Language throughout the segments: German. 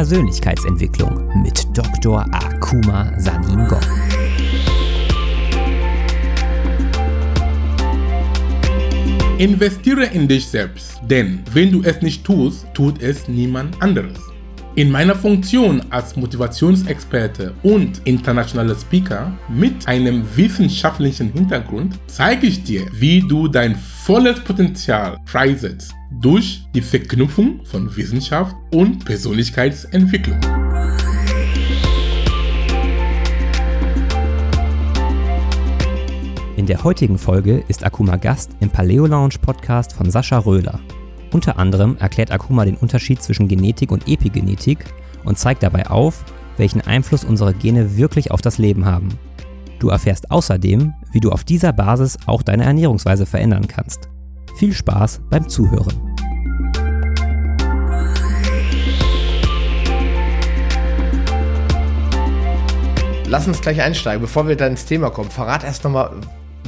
Persönlichkeitsentwicklung mit Dr. Akuma Sanin Gong. Investiere in dich selbst, denn wenn du es nicht tust, tut es niemand anderes. In meiner Funktion als Motivationsexperte und internationaler Speaker mit einem wissenschaftlichen Hintergrund zeige ich dir, wie du dein volles Potenzial freisetzt durch die Verknüpfung von Wissenschaft und Persönlichkeitsentwicklung. In der heutigen Folge ist Akuma Gast im Paleo Lounge Podcast von Sascha Röhler. Unter anderem erklärt Akuma den Unterschied zwischen Genetik und Epigenetik und zeigt dabei auf, welchen Einfluss unsere Gene wirklich auf das Leben haben. Du erfährst außerdem, wie du auf dieser Basis auch deine Ernährungsweise verändern kannst. Viel Spaß beim Zuhören. Lass uns gleich einsteigen, bevor wir dann ins Thema kommen. Verrat erst nochmal,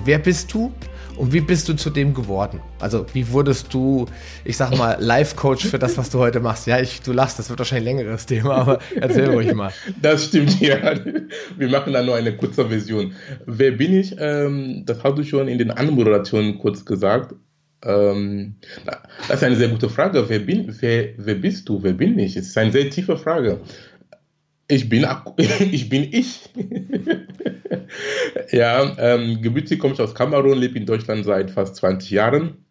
wer bist du und wie bist du zu dem geworden? Also, wie wurdest du, ich sag mal, Life-Coach für das, was du heute machst? Ja, ich, du lachst, das wird wahrscheinlich ein längeres Thema, aber erzähl ruhig mal. Das stimmt, ja. Wir machen da nur eine kurze Version. Wer bin ich? Ähm, das hast du schon in den Anmoderationen kurz gesagt. Ähm, das ist eine sehr gute Frage. Wer, bin, wer, wer bist du? Wer bin ich? Es ist eine sehr tiefe Frage. Ich bin, ich bin ich. ja, ähm, gebürtig komme ich aus Kamerun, lebe in Deutschland seit fast 20 Jahren.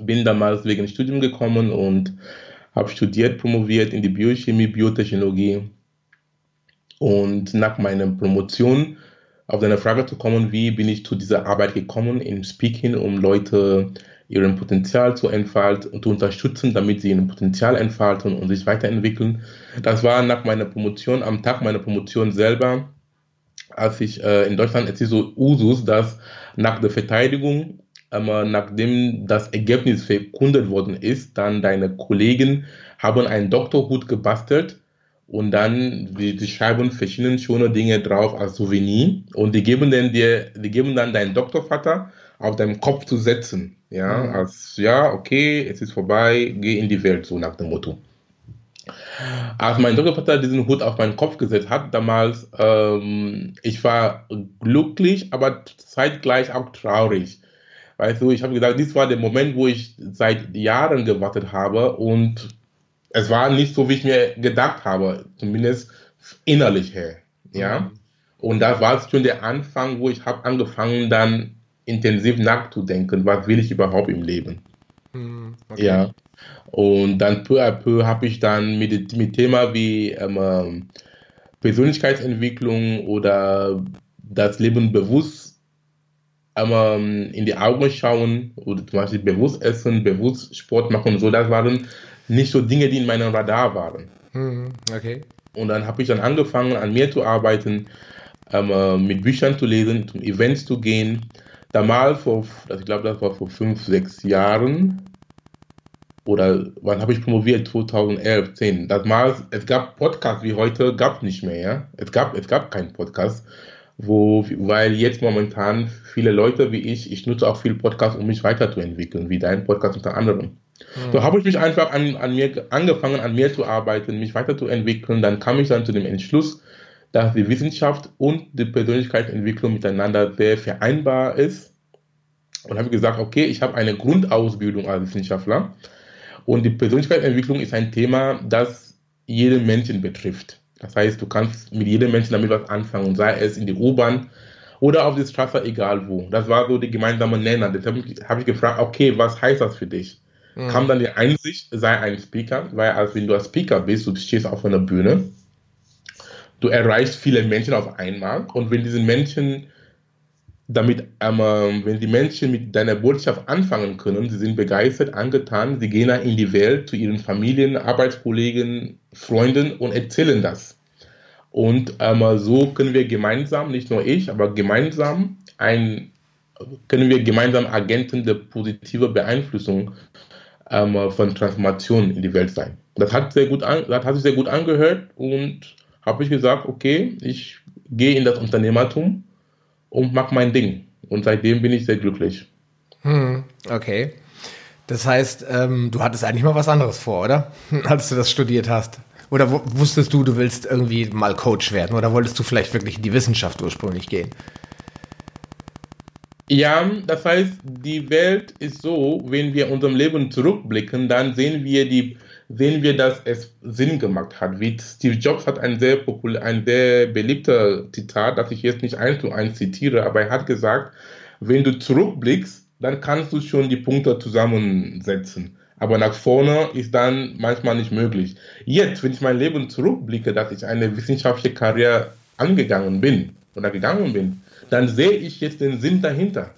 Bin damals wegen Studium gekommen und habe studiert, promoviert in die Biochemie, Biotechnologie. Und nach meiner Promotion auf deine Frage zu kommen, wie bin ich zu dieser Arbeit gekommen im Speaking, um Leute ihren Potenzial zu entfalten und zu unterstützen, damit sie ihr Potenzial entfalten und sich weiterentwickeln. Das war nach meiner Promotion, am Tag meiner Promotion selber, als ich äh, in Deutschland es ist so Usus, dass nach der Verteidigung, äh, nachdem das Ergebnis verkundet worden ist, dann deine Kollegen haben einen Doktorhut gebastelt und dann die, die schreiben verschiedene schöne Dinge drauf als Souvenir und die geben dann dir, die geben dann deinen Doktorvater auf deinem Kopf zu setzen. Ja, mhm. als ja, okay, es ist vorbei, geh in die Welt, so nach dem Motto. Als mein Doktorvater diesen Hut auf meinen Kopf gesetzt hat, damals, ähm, ich war glücklich, aber zeitgleich auch traurig. Weißt du, ich habe gesagt, dies war der Moment, wo ich seit Jahren gewartet habe und es war nicht so, wie ich mir gedacht habe, zumindest innerlich her. Ja. Mhm. Und da war es schon der Anfang, wo ich habe angefangen, dann intensiv nachzudenken, was will ich überhaupt im Leben. Mhm. Okay. Ja. Und dann peu à peu habe ich dann mit, mit Thema wie ähm, Persönlichkeitsentwicklung oder das Leben bewusst ähm, in die Augen schauen oder zum Beispiel bewusst essen, bewusst Sport machen und so, das waren nicht so Dinge, die in meinem Radar waren. Mhm. Okay. Und dann habe ich dann angefangen, an mir zu arbeiten, ähm, mit Büchern zu lesen, zum Events zu gehen. Damals, vor, also ich glaube, das war vor fünf, sechs Jahren, oder wann habe ich promoviert? 2011, 10. Damals, es gab Podcasts wie heute, gab es nicht mehr. Ja? Es gab, es gab keinen Podcast, wo, weil jetzt momentan viele Leute wie ich, ich nutze auch viel Podcasts, um mich weiterzuentwickeln, wie dein Podcast unter anderem. Mhm. So habe ich mich einfach an, an mir angefangen, an mir zu arbeiten, mich weiterzuentwickeln. Dann kam ich dann zu dem Entschluss, dass die Wissenschaft und die Persönlichkeitsentwicklung miteinander sehr vereinbar ist. Und habe gesagt, okay, ich habe eine Grundausbildung als Wissenschaftler und die Persönlichkeitsentwicklung ist ein Thema, das jeden Menschen betrifft. Das heißt, du kannst mit jedem Menschen damit was anfangen, sei es in die U-Bahn oder auf der Straße, egal wo. Das war so die gemeinsame Nenner. Deshalb habe ich gefragt, okay, was heißt das für dich? Mhm. Kam dann die Einsicht, sei ein Speaker, weil als wenn du ein Speaker bist, du stehst auf einer Bühne, du erreichst viele Menschen auf einmal und wenn diese Menschen damit, ähm, wenn die Menschen mit deiner Botschaft anfangen können, sie sind begeistert, angetan, sie gehen dann in die Welt zu ihren Familien, Arbeitskollegen, Freunden und erzählen das. Und ähm, so können wir gemeinsam, nicht nur ich, aber gemeinsam ein, können wir gemeinsam Agenten der positiven Beeinflussung ähm, von Transformation in die Welt sein. Das hat, sehr gut an, das hat sich sehr gut angehört und habe ich gesagt, okay, ich gehe in das Unternehmertum und mache mein Ding. Und seitdem bin ich sehr glücklich. Hm, okay. Das heißt, ähm, du hattest eigentlich mal was anderes vor, oder? Als du das studiert hast. Oder wusstest du, du willst irgendwie mal Coach werden? Oder wolltest du vielleicht wirklich in die Wissenschaft ursprünglich gehen? Ja, das heißt, die Welt ist so, wenn wir unserem Leben zurückblicken, dann sehen wir die, sehen wir, dass es Sinn gemacht hat. Wie Steve Jobs hat ein sehr populär, ein sehr beliebter Zitat, das ich jetzt nicht eins zu eins zitiere, aber er hat gesagt, wenn du zurückblickst, dann kannst du schon die Punkte zusammensetzen. Aber nach vorne ist dann manchmal nicht möglich. Jetzt, wenn ich mein Leben zurückblicke, dass ich eine wissenschaftliche Karriere angegangen bin oder gegangen bin, dann sehe ich jetzt den Sinn dahinter.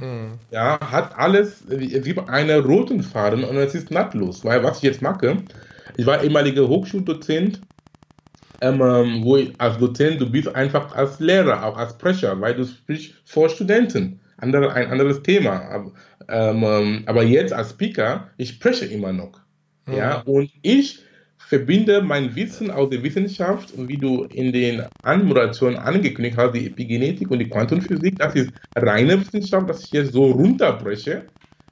Hm. Ja, hat alles, es gibt einen roten Faden und es ist nahtlos, weil was ich jetzt mache, ich war ehemaliger Hochschuldozent, ähm, ähm, wo ich als Dozent, du bist einfach als Lehrer, auch als Sprecher, weil du sprichst vor Studenten. Andere, ein anderes Thema. Aber, ähm, ähm, aber jetzt als Speaker, ich spreche immer noch. Mhm. Ja, und ich verbinde mein Wissen aus der Wissenschaft und wie du in den Anmoderationen angekündigt hast, die Epigenetik und die Quantenphysik, das ist reine Wissenschaft, dass ich jetzt so runterbreche,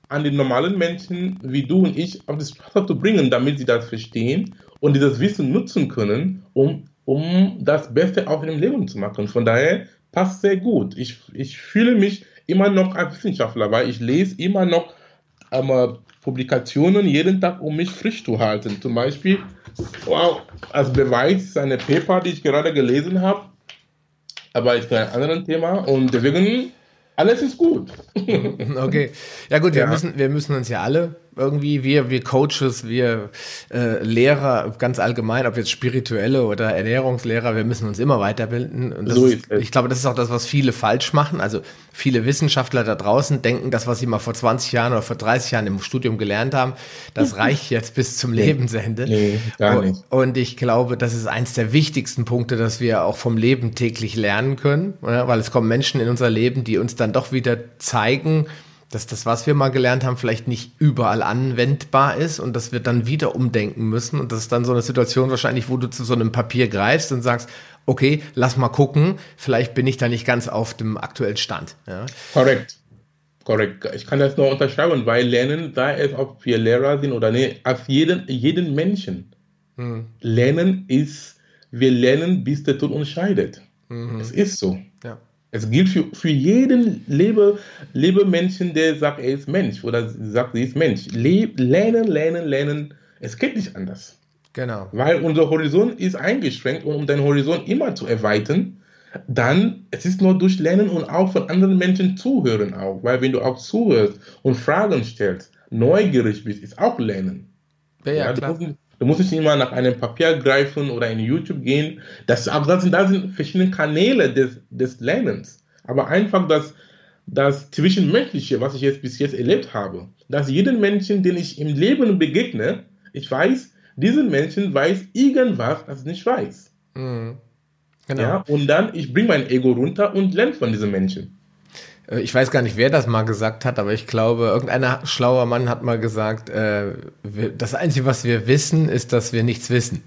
an den normalen Menschen wie du und ich auf das Straße zu bringen, damit sie das verstehen und dieses Wissen nutzen können, um, um das Beste auch in dem Leben zu machen. Von daher passt sehr gut. Ich, ich fühle mich immer noch als Wissenschaftler, weil ich lese immer noch ähm, Publikationen jeden Tag, um mich frisch zu halten. Zum Beispiel Wow, als Beweis eine Paper, die ich gerade gelesen habe, aber ist ein anderes Thema und deswegen alles ist gut. okay. Ja gut, wir, Müssen, wir müssen uns ja alle irgendwie, wir, wir Coaches, wir äh, Lehrer ganz allgemein, ob jetzt spirituelle oder Ernährungslehrer, wir müssen uns immer weiterbilden. Und so ist, ich glaube, das ist auch das, was viele falsch machen. Also viele Wissenschaftler da draußen denken, das, was sie mal vor 20 Jahren oder vor 30 Jahren im Studium gelernt haben, das reicht jetzt bis zum Lebensende. Nee, gar nicht. Und, und ich glaube, das ist eins der wichtigsten Punkte, dass wir auch vom Leben täglich lernen können, weil es kommen Menschen in unser Leben, die uns dann doch wieder zeigen, dass das, was wir mal gelernt haben, vielleicht nicht überall anwendbar ist und dass wir dann wieder umdenken müssen. Und das ist dann so eine Situation wahrscheinlich, wo du zu so einem Papier greifst und sagst, okay, lass mal gucken, vielleicht bin ich da nicht ganz auf dem aktuellen Stand. Ja. Korrekt. Korrekt. Ich kann das nur unterschreiben, weil Lernen, da es ob wir Lehrer sind oder nicht, auf jeden, jeden Menschen. Hm. Lernen ist, wir lernen, bis der Tod uns scheidet. Mhm. Es ist so. Es gilt für, für jeden Lebe, Lebemenschen, der sagt, er ist Mensch oder sagt, sie ist Mensch. Le lernen, lernen, lernen. Es geht nicht anders. Genau. Weil unser Horizont ist eingeschränkt und um den Horizont immer zu erweitern, dann es ist nur durch Lernen und auch von anderen Menschen zuhören auch. Weil wenn du auch zuhörst und Fragen stellst, neugierig bist, ist auch Lernen. Ja, ja, ja klar. Du musst nicht immer nach einem Papier greifen oder in YouTube gehen. Das, aber das sind, das sind verschiedene Kanäle des, des Lernens. Aber einfach das, das Zwischenmenschliche, was ich jetzt bis jetzt erlebt habe, dass jeden Menschen, den ich im Leben begegne, ich weiß, diesen Menschen weiß irgendwas, das ich nicht weiß. Mhm. Genau. Ja, und dann, ich bringe mein Ego runter und lerne von diesen Menschen. Äh, ich weiß gar nicht, wer das mal gesagt hat, aber ich glaube, irgendein schlauer Mann hat mal gesagt, äh, das Einzige, was wir wissen, ist, dass wir nichts wissen.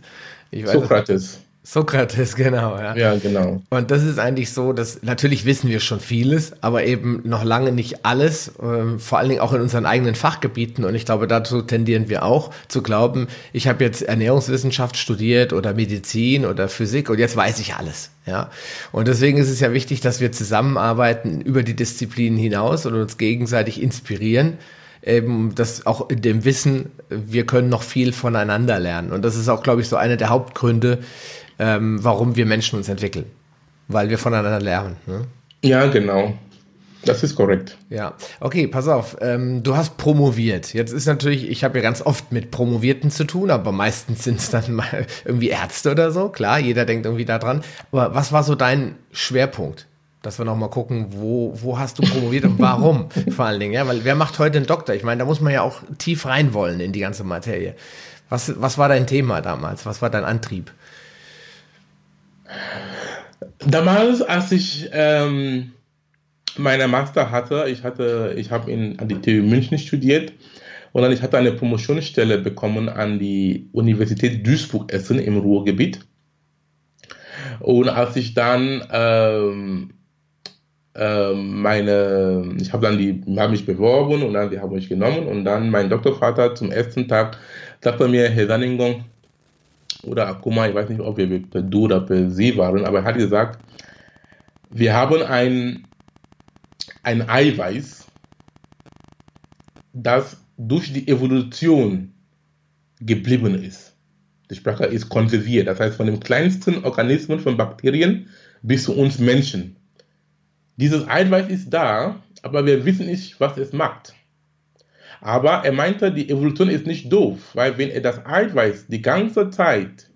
Sokrates. Sokrates, genau, ja. Ja, genau. Und das ist eigentlich so, dass natürlich wissen wir schon vieles, aber eben noch lange nicht alles, äh, vor allen Dingen auch in unseren eigenen Fachgebieten. Und ich glaube, dazu tendieren wir auch zu glauben, ich habe jetzt Ernährungswissenschaft studiert oder Medizin oder Physik und jetzt weiß ich alles. Ja. Und deswegen ist es ja wichtig, dass wir zusammenarbeiten über die Disziplinen hinaus und uns gegenseitig inspirieren eben das auch in dem Wissen, wir können noch viel voneinander lernen. Und das ist auch, glaube ich, so einer der Hauptgründe, ähm, warum wir Menschen uns entwickeln. Weil wir voneinander lernen. Ne? Ja, genau. Das ist korrekt. Ja, okay, pass auf. Ähm, du hast promoviert. Jetzt ist natürlich, ich habe ja ganz oft mit Promovierten zu tun, aber meistens sind es dann mal irgendwie Ärzte oder so. Klar, jeder denkt irgendwie daran. Aber was war so dein Schwerpunkt? Dass wir nochmal gucken, wo, wo hast du promoviert und warum vor allen Dingen. Ja, weil wer macht heute einen Doktor? Ich meine, da muss man ja auch tief rein wollen in die ganze Materie. Was, was war dein Thema damals? Was war dein Antrieb? Damals, als ich ähm, meine Master hatte, ich hatte, ich habe in an die TU München studiert und dann ich hatte eine Promotionsstelle bekommen an die Universität Duisburg-Essen im Ruhrgebiet. Und als ich dann ähm, ähm, meine, ich habe dann die, habe mich beworben und dann die haben mich genommen und dann mein Doktorvater zum ersten Tag sagte mir, Herr Sanningon, oder Akuma, ich weiß nicht, ob wir per Du oder per Sie waren, aber er hat gesagt, wir haben ein, ein Eiweiß, das durch die Evolution geblieben ist. Die Sprache ist konserviert, das heißt von den kleinsten Organismen, von Bakterien bis zu uns Menschen. Dieses Eiweiß ist da, aber wir wissen nicht, was es macht. Aber er meinte, die Evolution ist nicht doof, weil wenn er das Eiweiß die ganze Zeit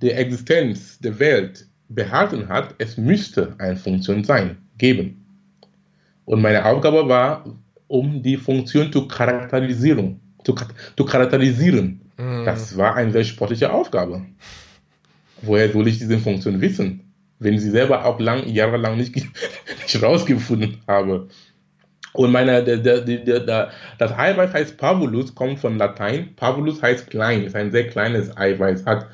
der Existenz der Welt behalten hat, es müsste eine Funktion sein, geben. Und meine Aufgabe war, um die Funktion zu charakterisieren. Zu, zu charakterisieren. Mhm. Das war eine sehr sportliche Aufgabe. Woher soll ich diese Funktion wissen, wenn sie selber auch lang, jahrelang nicht, nicht rausgefunden habe? Und meine, der, der, der, das Eiweiß heißt Pavulus, kommt von Latein. Pavulus heißt klein, ist ein sehr kleines Eiweiß, hat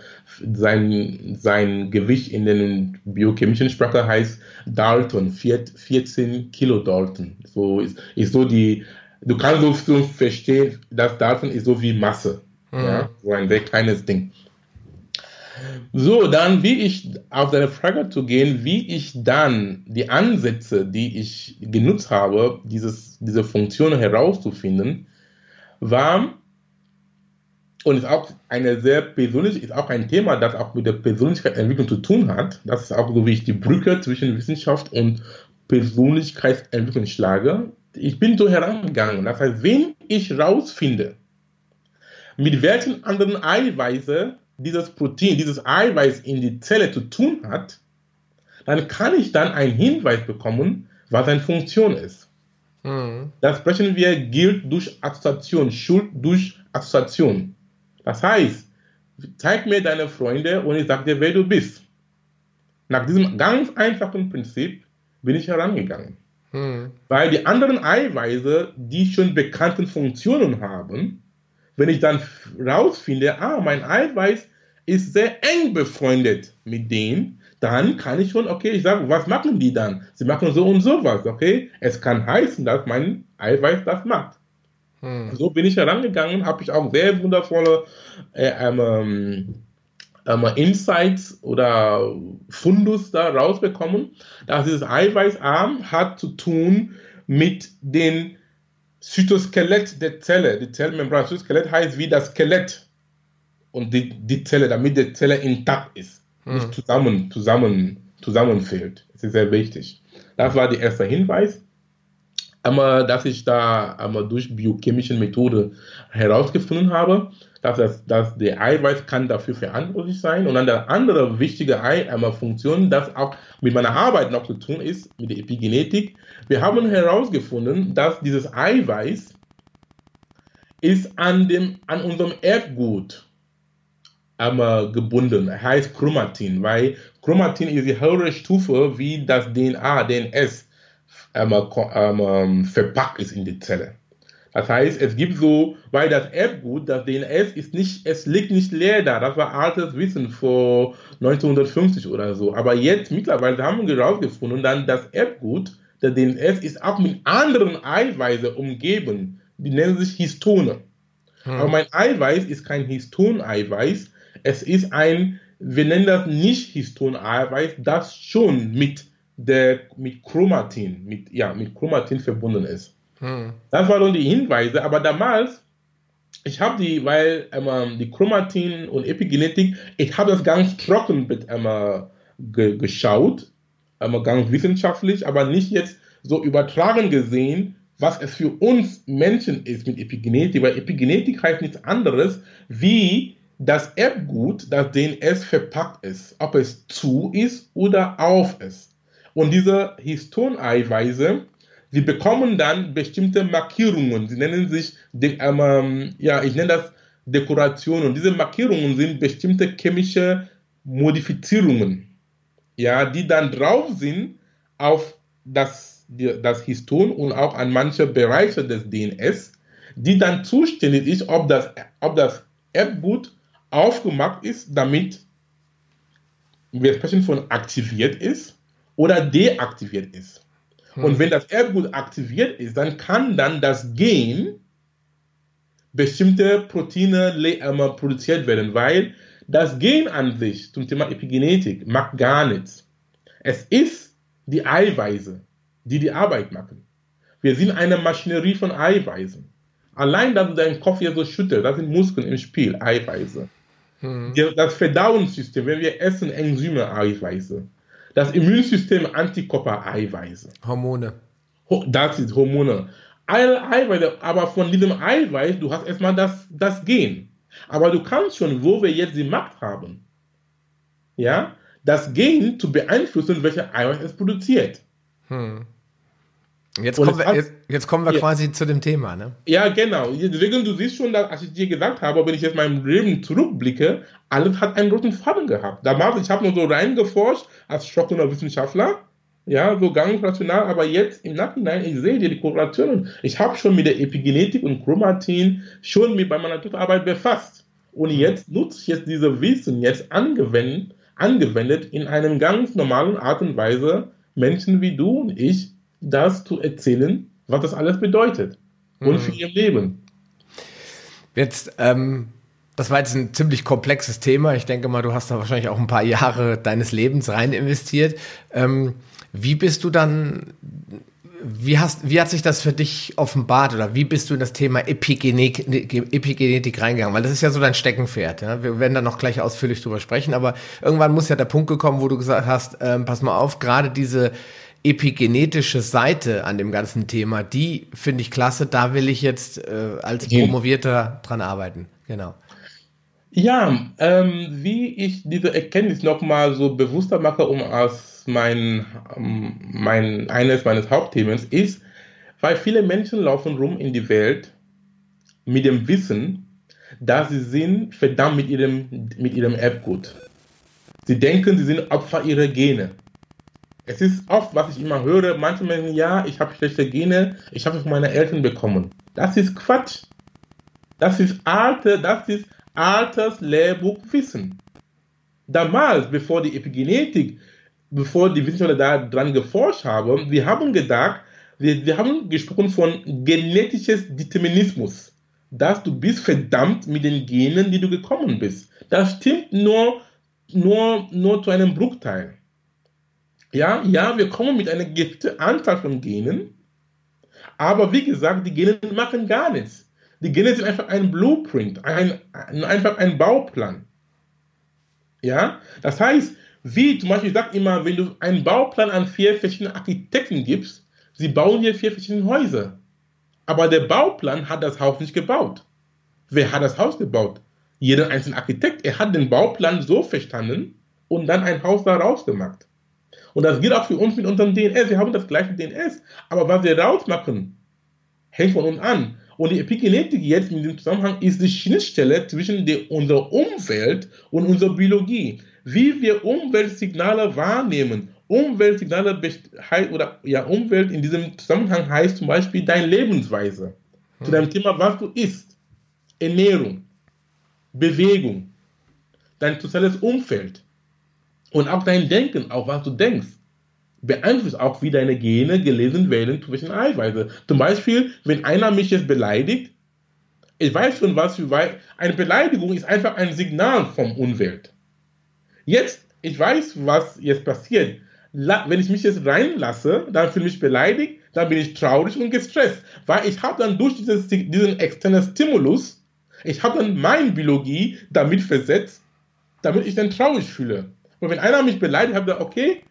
sein, sein Gewicht in den biochemischen Sprache heißt Dalton, 14 Kilodalton. So ist, ist so die, du kannst so verstehen, dass Dalton ist so wie Masse. Mhm. Ja, so ein sehr kleines Ding. So, dann, wie ich auf deine Frage zu gehen, wie ich dann die Ansätze, die ich genutzt habe, dieses, diese Funktion herauszufinden, war und ist auch eine sehr persönliche, ist auch ein Thema, das auch mit der Persönlichkeitsentwicklung zu tun hat. Das ist auch so, wie ich die Brücke zwischen Wissenschaft und Persönlichkeitsentwicklung schlage. Ich bin so herangegangen. Das heißt, wenn ich herausfinde, mit welchen anderen Eiweiße dieses Protein, dieses Eiweiß in die Zelle zu tun hat, dann kann ich dann einen Hinweis bekommen, was seine Funktion ist. Mhm. Das sprechen wir gilt durch Assoziation, Schuld durch Assoziation. Das heißt, zeig mir deine Freunde und ich sage dir, wer du bist. Nach diesem ganz einfachen Prinzip bin ich herangegangen. Mhm. Weil die anderen Eiweiße, die schon bekannten Funktionen haben, wenn ich dann rausfinde, ah, mein Eiweiß ist sehr eng befreundet mit denen, dann kann ich schon, okay, ich sage, was machen die dann? Sie machen so und sowas, okay? Es kann heißen, dass mein Eiweiß das macht. Hm. So bin ich herangegangen, habe ich auch sehr wundervolle äh, ähm, ähm, Insights oder Fundus da rausbekommen, dass dieses Eiweißarm hat zu tun mit dem Zytoskelett der Zelle. Die Zellmembran, Zytoskelett heißt wie das Skelett und die, die Zelle, damit die Zelle intakt ist, hm. nicht zusammen, zusammen, zusammenfällt. Das ist sehr wichtig. Das war der erste Hinweis. Einmal, dass ich da einmal durch biochemische Methode herausgefunden habe, dass, das, dass der Eiweiß kann dafür verantwortlich sein. Und dann der andere wichtige Ei, einmal Funktion, das auch mit meiner Arbeit noch zu tun ist, mit der Epigenetik. Wir haben herausgefunden, dass dieses Eiweiß ist an, dem, an unserem Erbgut einmal gebunden, heißt Chromatin, weil Chromatin ist die höhere Stufe, wie das DNA, DNS einmal, einmal verpackt ist in die Zelle. Das heißt, es gibt so, weil das Erbgut, das DNS ist nicht, es liegt nicht leer da. Das war altes Wissen vor 1950 oder so. Aber jetzt mittlerweile haben wir herausgefunden, dann das Erbgut, der DNS ist auch mit anderen Eiweißen umgeben. Die nennen sich Histone. Hm. Aber mein Eiweiß ist kein Histon-Eiweiß, es ist ein, wir nennen das nicht Histon-Eiweiß, das schon mit der, mit Chromatin, mit, ja, mit Chromatin verbunden ist. Hm. Das waren die Hinweise, aber damals, ich habe die, weil ähm, die Chromatin und Epigenetik, ich habe das ganz trocken mit, ähm, ge geschaut, ähm, ganz wissenschaftlich, aber nicht jetzt so übertragen gesehen, was es für uns Menschen ist mit Epigenetik, weil Epigenetik heißt nichts anderes wie das Erbgut, das DNS verpackt ist, ob es zu ist oder auf ist. Und diese Histoneiweiße, sie bekommen dann bestimmte Markierungen. Sie nennen sich, ähm, ja, ich nenne das Dekorationen. Und diese Markierungen sind bestimmte chemische Modifizierungen, ja, die dann drauf sind auf das, das Histon und auch an manche Bereiche des DNS, die dann zuständig ist, ob das, ob das Erbgut aufgemacht ist, damit wir sprechen von aktiviert ist oder deaktiviert ist. Hm. Und wenn das Erbgut aktiviert ist, dann kann dann das Gen bestimmte Proteine produziert werden, weil Das Gen an sich zum Thema Epigenetik macht gar nichts. Es ist die Eiweiße, die die Arbeit machen. Wir sind eine Maschinerie von Eiweißen. Allein, dass du deinen Kopf hier so schüttelst, das sind Muskeln im Spiel, Eiweiße. Mhm. Das Verdauungssystem, wenn wir essen, Enzyme, Eiweiße. Das Immunsystem, Antikörper, Eiweiße. Hormone. Das ist Hormone. Alle Eiweiße, aber von diesem Eiweiß, du hast erstmal das, das Gen. Aber du kannst schon, wo wir jetzt die Macht haben, ja, das Gen zu beeinflussen, welche Eiweiß es produziert. Hm. Jetzt kommen, wir, jetzt, jetzt kommen, wir, ja. quasi zu dem Thema, ne? Ja, genau. Deswegen, du siehst schon, dass, als ich dir gesagt habe, wenn ich jetzt mein Leben zurückblicke, alles hat einen roten Faden gehabt. Damals, ich habe nur so reingeforscht als schockender Wissenschaftler, ja, so ganz rational, aber jetzt im Nachhinein, ich sehe dir die Korrelationen. Ich habe schon mit der Epigenetik und Chromatin schon mit bei meiner Arbeit befasst. Und jetzt nutze ich jetzt diese Wissen jetzt angewendet, angewendet in einem ganz normalen Art und Weise, Menschen wie du und ich das zu erzählen, was das alles bedeutet und mhm. für ihr Leben. Jetzt, ähm, das war jetzt ein ziemlich komplexes Thema. Ich denke mal, du hast da wahrscheinlich auch ein paar Jahre deines Lebens rein investiert. Ähm, wie bist du dann, wie, hast, wie hat sich das für dich offenbart oder wie bist du in das Thema Epigenetik, Epigenetik reingegangen? Weil das ist ja so dein Steckenpferd. Ja? Wir werden da noch gleich ausführlich drüber sprechen, aber irgendwann muss ja der Punkt gekommen, wo du gesagt hast, ähm, pass mal auf, gerade diese epigenetische Seite an dem ganzen Thema, die finde ich klasse. Da will ich jetzt äh, als Promovierter dran arbeiten. Genau. Ja, ähm, wie ich diese Erkenntnis nochmal so bewusster mache, um als mein, ähm, mein, eines meines Hauptthemen ist, weil viele Menschen laufen rum in die Welt mit dem Wissen, dass sie sind verdammt mit ihrem, mit ihrem Erbgut. Sie denken, sie sind Opfer ihrer Gene. Es ist oft, was ich immer höre, manche Menschen, ja, ich habe schlechte Gene, ich habe es von meinen Eltern bekommen. Das ist Quatsch. Das ist alte, das ist altes Lehrbuchwissen. Damals, bevor die Epigenetik, bevor die Wissenschaftler daran geforscht haben, wir haben gedacht, wir, wir haben gesprochen von genetisches Determinismus, dass du bist verdammt mit den Genen, die du gekommen bist. Das stimmt nur, nur, nur zu einem Bruchteil. Ja, ja, wir kommen mit einer gewissen Anzahl von Genen, aber wie gesagt, die Gene machen gar nichts. Die Gene sind einfach ein Blueprint, ein, einfach ein Bauplan. Ja, das heißt, wie zum Beispiel, ich sage immer, wenn du einen Bauplan an vier verschiedene Architekten gibst, sie bauen hier vier verschiedene Häuser. Aber der Bauplan hat das Haus nicht gebaut. Wer hat das Haus gebaut? Jeder einzelne Architekt. Er hat den Bauplan so verstanden und dann ein Haus daraus gemacht. Und das gilt auch für uns mit unserem DNS. Wir haben das gleiche DNS. Aber was wir rausmachen, hängt von uns an. Und die Epigenetik jetzt in diesem Zusammenhang ist die Schnittstelle zwischen der, unserer Umwelt und unserer Biologie. Wie wir Umweltsignale wahrnehmen. Umweltsignale oder ja, Umwelt in diesem Zusammenhang heißt zum Beispiel deine Lebensweise. Hm. Zu deinem Thema, was du isst. Ernährung, Bewegung, dein soziales Umfeld. Und auch dein Denken, auch was du denkst, beeinflusst auch, wie deine Gene gelesen werden zwischen Eiweiße. Zum Beispiel, wenn einer mich jetzt beleidigt, ich weiß schon, was für eine Beleidigung ist einfach ein Signal vom Umwelt. Jetzt, ich weiß, was jetzt passiert. Wenn ich mich jetzt reinlasse, dann fühle ich mich beleidigt, dann bin ich traurig und gestresst, weil ich habe dann durch dieses, diesen externen Stimulus, ich habe dann meine Biologie damit versetzt, damit ich dann traurig fühle. Und wenn einer mich beleidigt, habe ich gesagt, okay,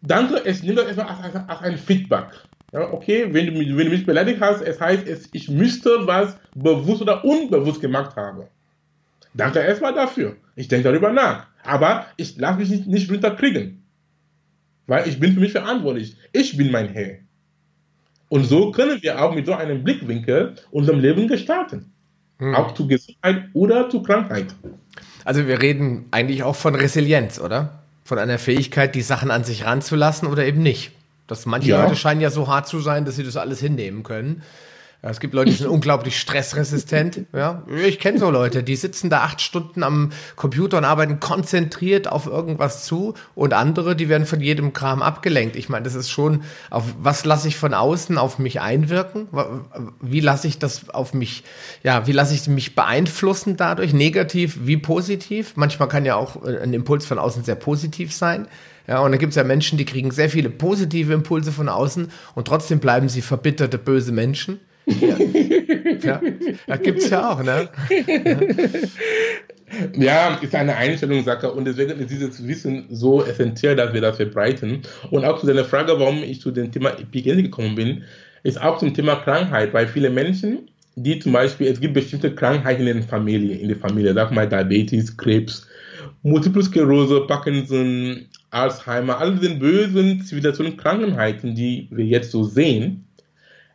danke, ich nehme das erstmal als, als, als ein Feedback. Ja, okay, wenn du, wenn du mich beleidigt hast, es heißt, es, ich müsste was bewusst oder unbewusst gemacht haben. Danke erstmal dafür. Ich denke darüber nach. Aber ich lasse mich nicht, nicht runterkriegen. Weil ich bin für mich verantwortlich. Ich bin mein Herr. Und so können wir auch mit so einem Blickwinkel unserem Leben gestalten. Hm. Auch zu Gesundheit oder zu Krankheit. Also wir reden eigentlich auch von Resilienz, oder? Von einer Fähigkeit, die Sachen an sich ranzulassen oder eben nicht. Das manche ja. Leute scheinen ja so hart zu sein, dass sie das alles hinnehmen können. Es gibt Leute, die sind unglaublich stressresistent. Ja, ich kenne so Leute, die sitzen da acht Stunden am Computer und arbeiten konzentriert auf irgendwas zu und andere, die werden von jedem Kram abgelenkt. Ich meine, das ist schon, auf was lasse ich von außen auf mich einwirken? Wie lasse ich das auf mich, ja, wie lasse ich mich beeinflussen dadurch? Negativ wie positiv? Manchmal kann ja auch ein Impuls von außen sehr positiv sein. Ja, und da gibt es ja Menschen, die kriegen sehr viele positive Impulse von außen und trotzdem bleiben sie verbitterte, böse Menschen. Ja, ja das gibt es ja auch, ne? Ja. ja, ist eine Einstellungssache und deswegen ist dieses Wissen so essentiell, dass wir das verbreiten. Und auch zu deiner Frage, warum ich zu dem Thema Epigenetik gekommen bin, ist auch zum Thema Krankheit, weil viele Menschen, die zum Beispiel, es gibt bestimmte Krankheiten in der Familie, in der Familie, sag mal Diabetes, Krebs, Multiple Sklerose, Parkinson, Alzheimer, all diese bösen Zivilisationen, Krankheiten, die wir jetzt so sehen,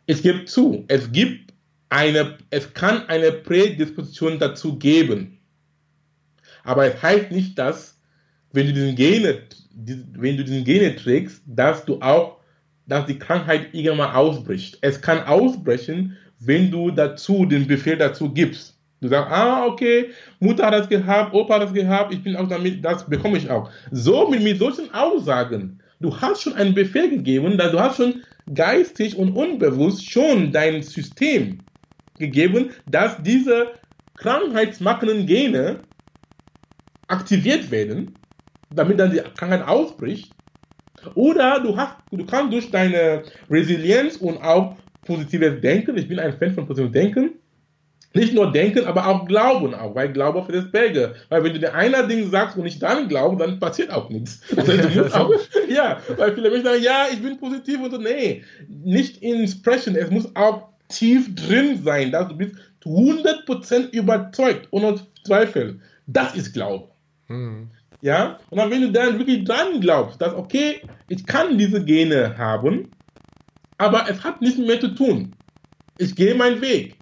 es gibt zu, es gibt eine, es kann eine Prädisposition dazu geben. Aber es heißt nicht, dass, wenn du diesen Gene, wenn du diesen Gene trägst, dass du auch, dass die Krankheit irgendwann ausbricht. Es kann ausbrechen, wenn du dazu den Befehl dazu gibst. Du sagst, ah, okay, Mutter hat das gehabt, Opa hat das gehabt, ich bin auch damit, das bekomme ich auch. So mit, mit solchen Aussagen, du hast schon einen Befehl gegeben, du hast schon geistig und unbewusst schon dein System gegeben, dass diese krankheitsmachenden Gene aktiviert werden, damit dann die Krankheit ausbricht. Oder du, hast, du kannst durch deine Resilienz und auch positives Denken, ich bin ein Fan von positivem Denken, nicht nur denken, aber auch glauben auch, weil Glaube für das Berge. Weil wenn du dir einer Ding sagst und nicht dann glaubst, dann passiert auch nichts. Also auch, ja, weil viele Menschen sagen, ja, ich bin positiv und so. Nee, nicht Sprechen, es muss auch tief drin sein, dass du bist 100% überzeugt, ohne Zweifel. Das ist Glaube. Hm. Ja, und dann, wenn du dann wirklich dran glaubst, dass, okay, ich kann diese Gene haben, aber es hat nichts mehr zu tun. Ich gehe meinen Weg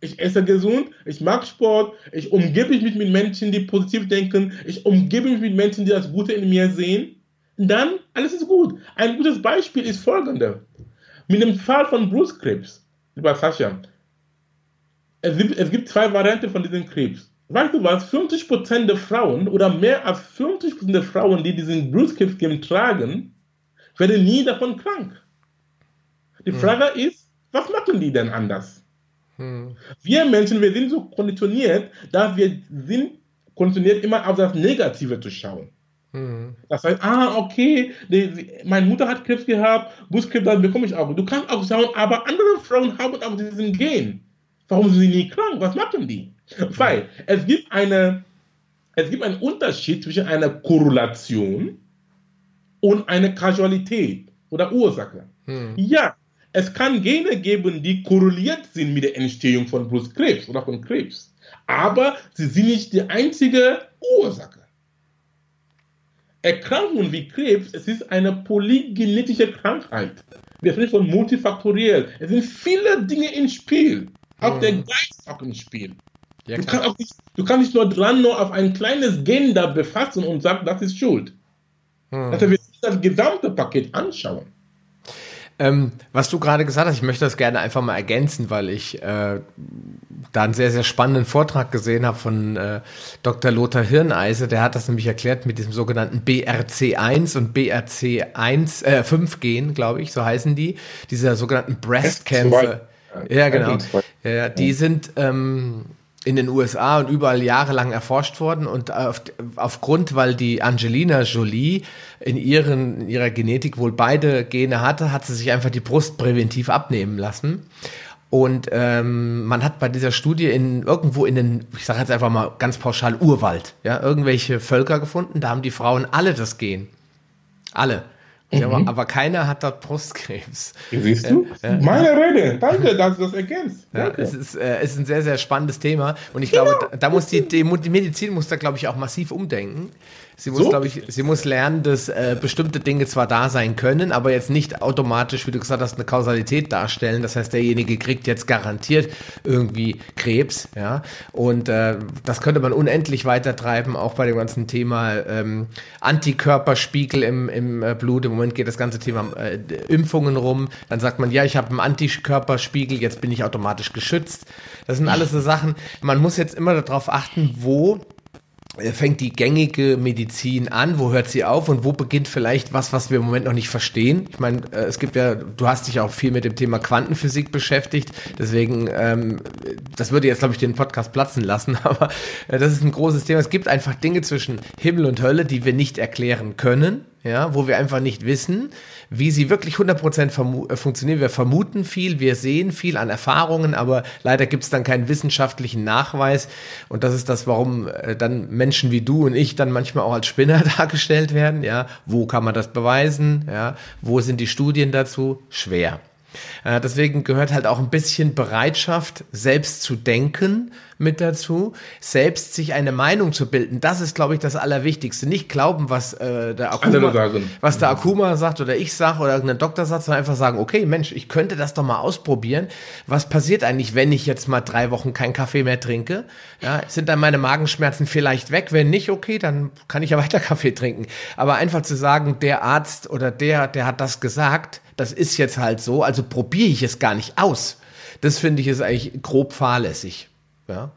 ich esse gesund, ich mag Sport, ich umgebe mich mit Menschen, die positiv denken, ich umgebe mich mit Menschen, die das Gute in mir sehen, dann alles ist gut. Ein gutes Beispiel ist folgende. Mit dem Fall von Brustkrebs, lieber Sascha, es gibt, es gibt zwei Varianten von diesem Krebs. Weißt du was? 50% der Frauen oder mehr als 50% der Frauen, die diesen Brustkrebs tragen, werden nie davon krank. Die hm. Frage hm. ist, was machen die denn anders? Hm. Wir Menschen, wir sind so konditioniert, dass wir sind konditioniert, immer auf das Negative zu schauen. Hm. Das heißt, ah, okay, die, die, meine Mutter hat Krebs gehabt, Brustkrebs, dann bekomme ich auch. Du kannst auch schauen, aber andere Frauen haben auch diesen Gen. Warum sind sie nie krank? Was machen die? Weil es gibt eine, es gibt einen Unterschied zwischen einer Korrelation und einer Kausalität oder Ursache. Hm. Ja, es kann Gene geben, die korreliert sind mit der Entstehung von Brustkrebs oder von Krebs. Aber sie sind nicht die einzige Ursache. Erkrankungen wie Krebs, es ist eine polygenetische Krankheit. Wir sprechen von multifaktoriell. Es sind viele Dinge im Spiel. Auch hm. der Geist ist auch im Spiel. Ja, du, kannst nicht, du, kannst nicht, nur dran nur auf ein kleines Gen da befassen und sagen, das ist Schuld. Hm. Also wir müssen das gesamte Paket anschauen. Ähm, was du gerade gesagt hast, ich möchte das gerne einfach mal ergänzen, weil ich äh, da einen sehr, sehr spannenden Vortrag gesehen habe von äh, Dr. Lothar Hirneise. Der hat das nämlich erklärt mit diesem sogenannten BRC1 und BRC1, äh, 5 Gen, glaube ich, so heißen die. Dieser sogenannten Breast Cancer. Ja, genau. Ja, die sind ähm, in den USA und überall jahrelang erforscht worden und auf, aufgrund, weil die Angelina Jolie in, ihren, in ihrer Genetik wohl beide Gene hatte, hat sie sich einfach die Brust präventiv abnehmen lassen. Und ähm, man hat bei dieser Studie in irgendwo in den, ich sage jetzt einfach mal ganz pauschal Urwald, ja, irgendwelche Völker gefunden, da haben die Frauen alle das Gen. Alle. Mhm. Aber, aber, keiner hat dort Brustkrebs. Siehst du? Äh, äh, Meine Rede. Danke, dass du das ergänzt. Ja, es ist, äh, ist ein sehr, sehr spannendes Thema. Und ich glaube, da, da muss die, die, die Medizin muss da, glaube ich, auch massiv umdenken. Sie muss, so? glaube ich, sie muss lernen, dass äh, bestimmte Dinge zwar da sein können, aber jetzt nicht automatisch, wie du gesagt hast, eine Kausalität darstellen. Das heißt, derjenige kriegt jetzt garantiert irgendwie Krebs, ja. Und äh, das könnte man unendlich weitertreiben, auch bei dem ganzen Thema ähm, Antikörperspiegel im, im äh, Blut. Im Moment geht das ganze Thema äh, Impfungen rum. Dann sagt man, ja, ich habe einen Antikörperspiegel, jetzt bin ich automatisch geschützt. Das sind alles so Sachen. Man muss jetzt immer darauf achten, wo fängt die gängige Medizin an, wo hört sie auf? Und wo beginnt vielleicht was, was wir im Moment noch nicht verstehen? Ich meine, äh, es gibt ja, du hast dich auch viel mit dem Thema Quantenphysik beschäftigt, deswegen, ähm, das würde jetzt, glaube ich, den Podcast platzen lassen, aber äh, das ist ein großes Thema. Es gibt einfach Dinge zwischen Himmel und Hölle, die wir nicht erklären können ja, wo wir einfach nicht wissen, wie sie wirklich 100% äh, funktionieren. Wir vermuten viel, wir sehen viel an Erfahrungen, aber leider gibt es dann keinen wissenschaftlichen Nachweis. Und das ist das, warum äh, dann Menschen wie du und ich dann manchmal auch als Spinner dargestellt werden. Ja, wo kann man das beweisen? Ja, wo sind die Studien dazu? Schwer. Äh, deswegen gehört halt auch ein bisschen Bereitschaft, selbst zu denken mit dazu, selbst sich eine Meinung zu bilden. Das ist, glaube ich, das Allerwichtigste. Nicht glauben, was äh, der Akuma, was der Akuma sagt oder ich sage oder irgendein Doktor sagt, sondern einfach sagen, okay, Mensch, ich könnte das doch mal ausprobieren. Was passiert eigentlich, wenn ich jetzt mal drei Wochen keinen Kaffee mehr trinke? Ja, sind dann meine Magenschmerzen vielleicht weg? Wenn nicht, okay, dann kann ich ja weiter Kaffee trinken. Aber einfach zu sagen, der Arzt oder der, der hat das gesagt, das ist jetzt halt so, also probiere ich es gar nicht aus. Das finde ich ist eigentlich grob fahrlässig. Ja.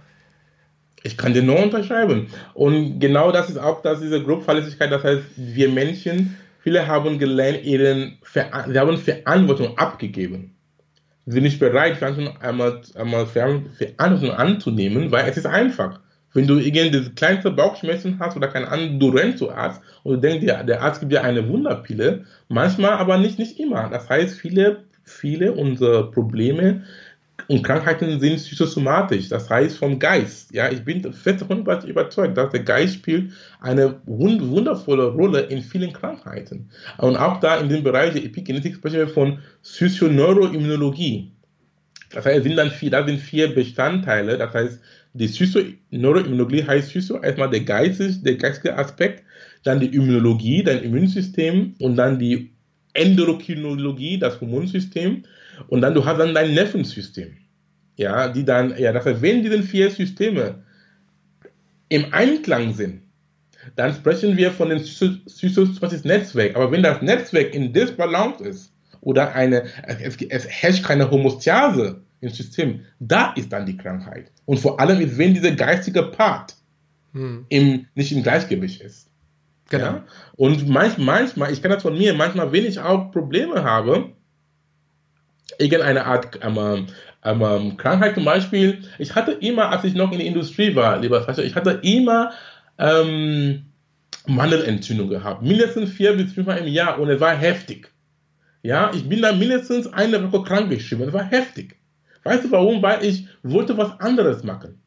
Ich kann dir nur unterschreiben. Und genau das ist auch das, diese Grobfahrlässigkeit. Das heißt, wir Menschen, viele haben gelernt, ihren Ver sie haben Verantwortung abgegeben. Sie sind nicht bereit, Verantwortung einmal, einmal Verantwortung anzunehmen, weil es ist einfach. Wenn du irgendwie kleinste Bauchschmerzen hast oder kein anderen, du rennst zu Arzt und du denkst dir, der Arzt gibt dir eine Wunderpille, manchmal aber nicht, nicht immer. Das heißt, viele, viele unserer Probleme und Krankheiten sind psychosomatisch, das heißt vom Geist. Ja, ich bin fest davon überzeugt, dass der Geist spielt eine wundervolle Rolle in vielen Krankheiten. Und auch da in dem Bereich der Epigenetik sprechen wir von Psychoneuroimmunologie. Das heißt, sind dann vier, da sind vier Bestandteile. Das heißt, die Psychoneuroimmunologie heißt Psycho erstmal der geistige, der geistige Aspekt, dann die Immunologie, dein Immunsystem und dann die Endokrinologie, das Hormonsystem und dann du hast dann dein Nervensystem ja, die dann, ja, das heißt, wenn diese vier Systeme im Einklang sind, dann sprechen wir von dem systematisch Netzwerk. Aber wenn das Netzwerk in Disbalance ist oder eine, es, es herrscht keine Homostase im System, da ist dann die Krankheit. Und vor allem ist, wenn dieser geistige Part hm. im, nicht im Gleichgewicht ist. Genau. Ja? Und manch, manchmal, ich kann das von mir, manchmal, wenn ich auch Probleme habe, irgendeine Art ähm, ähm, Krankheit zum Beispiel, ich hatte immer, als ich noch in der Industrie war, lieber Sascha, ich hatte immer ähm, Mandelentzündung gehabt. Mindestens vier bis fünfmal im Jahr und es war heftig. Ja, ich bin dann mindestens eine Woche krank geschrieben. Es war heftig. Weißt du warum? Weil ich wollte was anderes machen.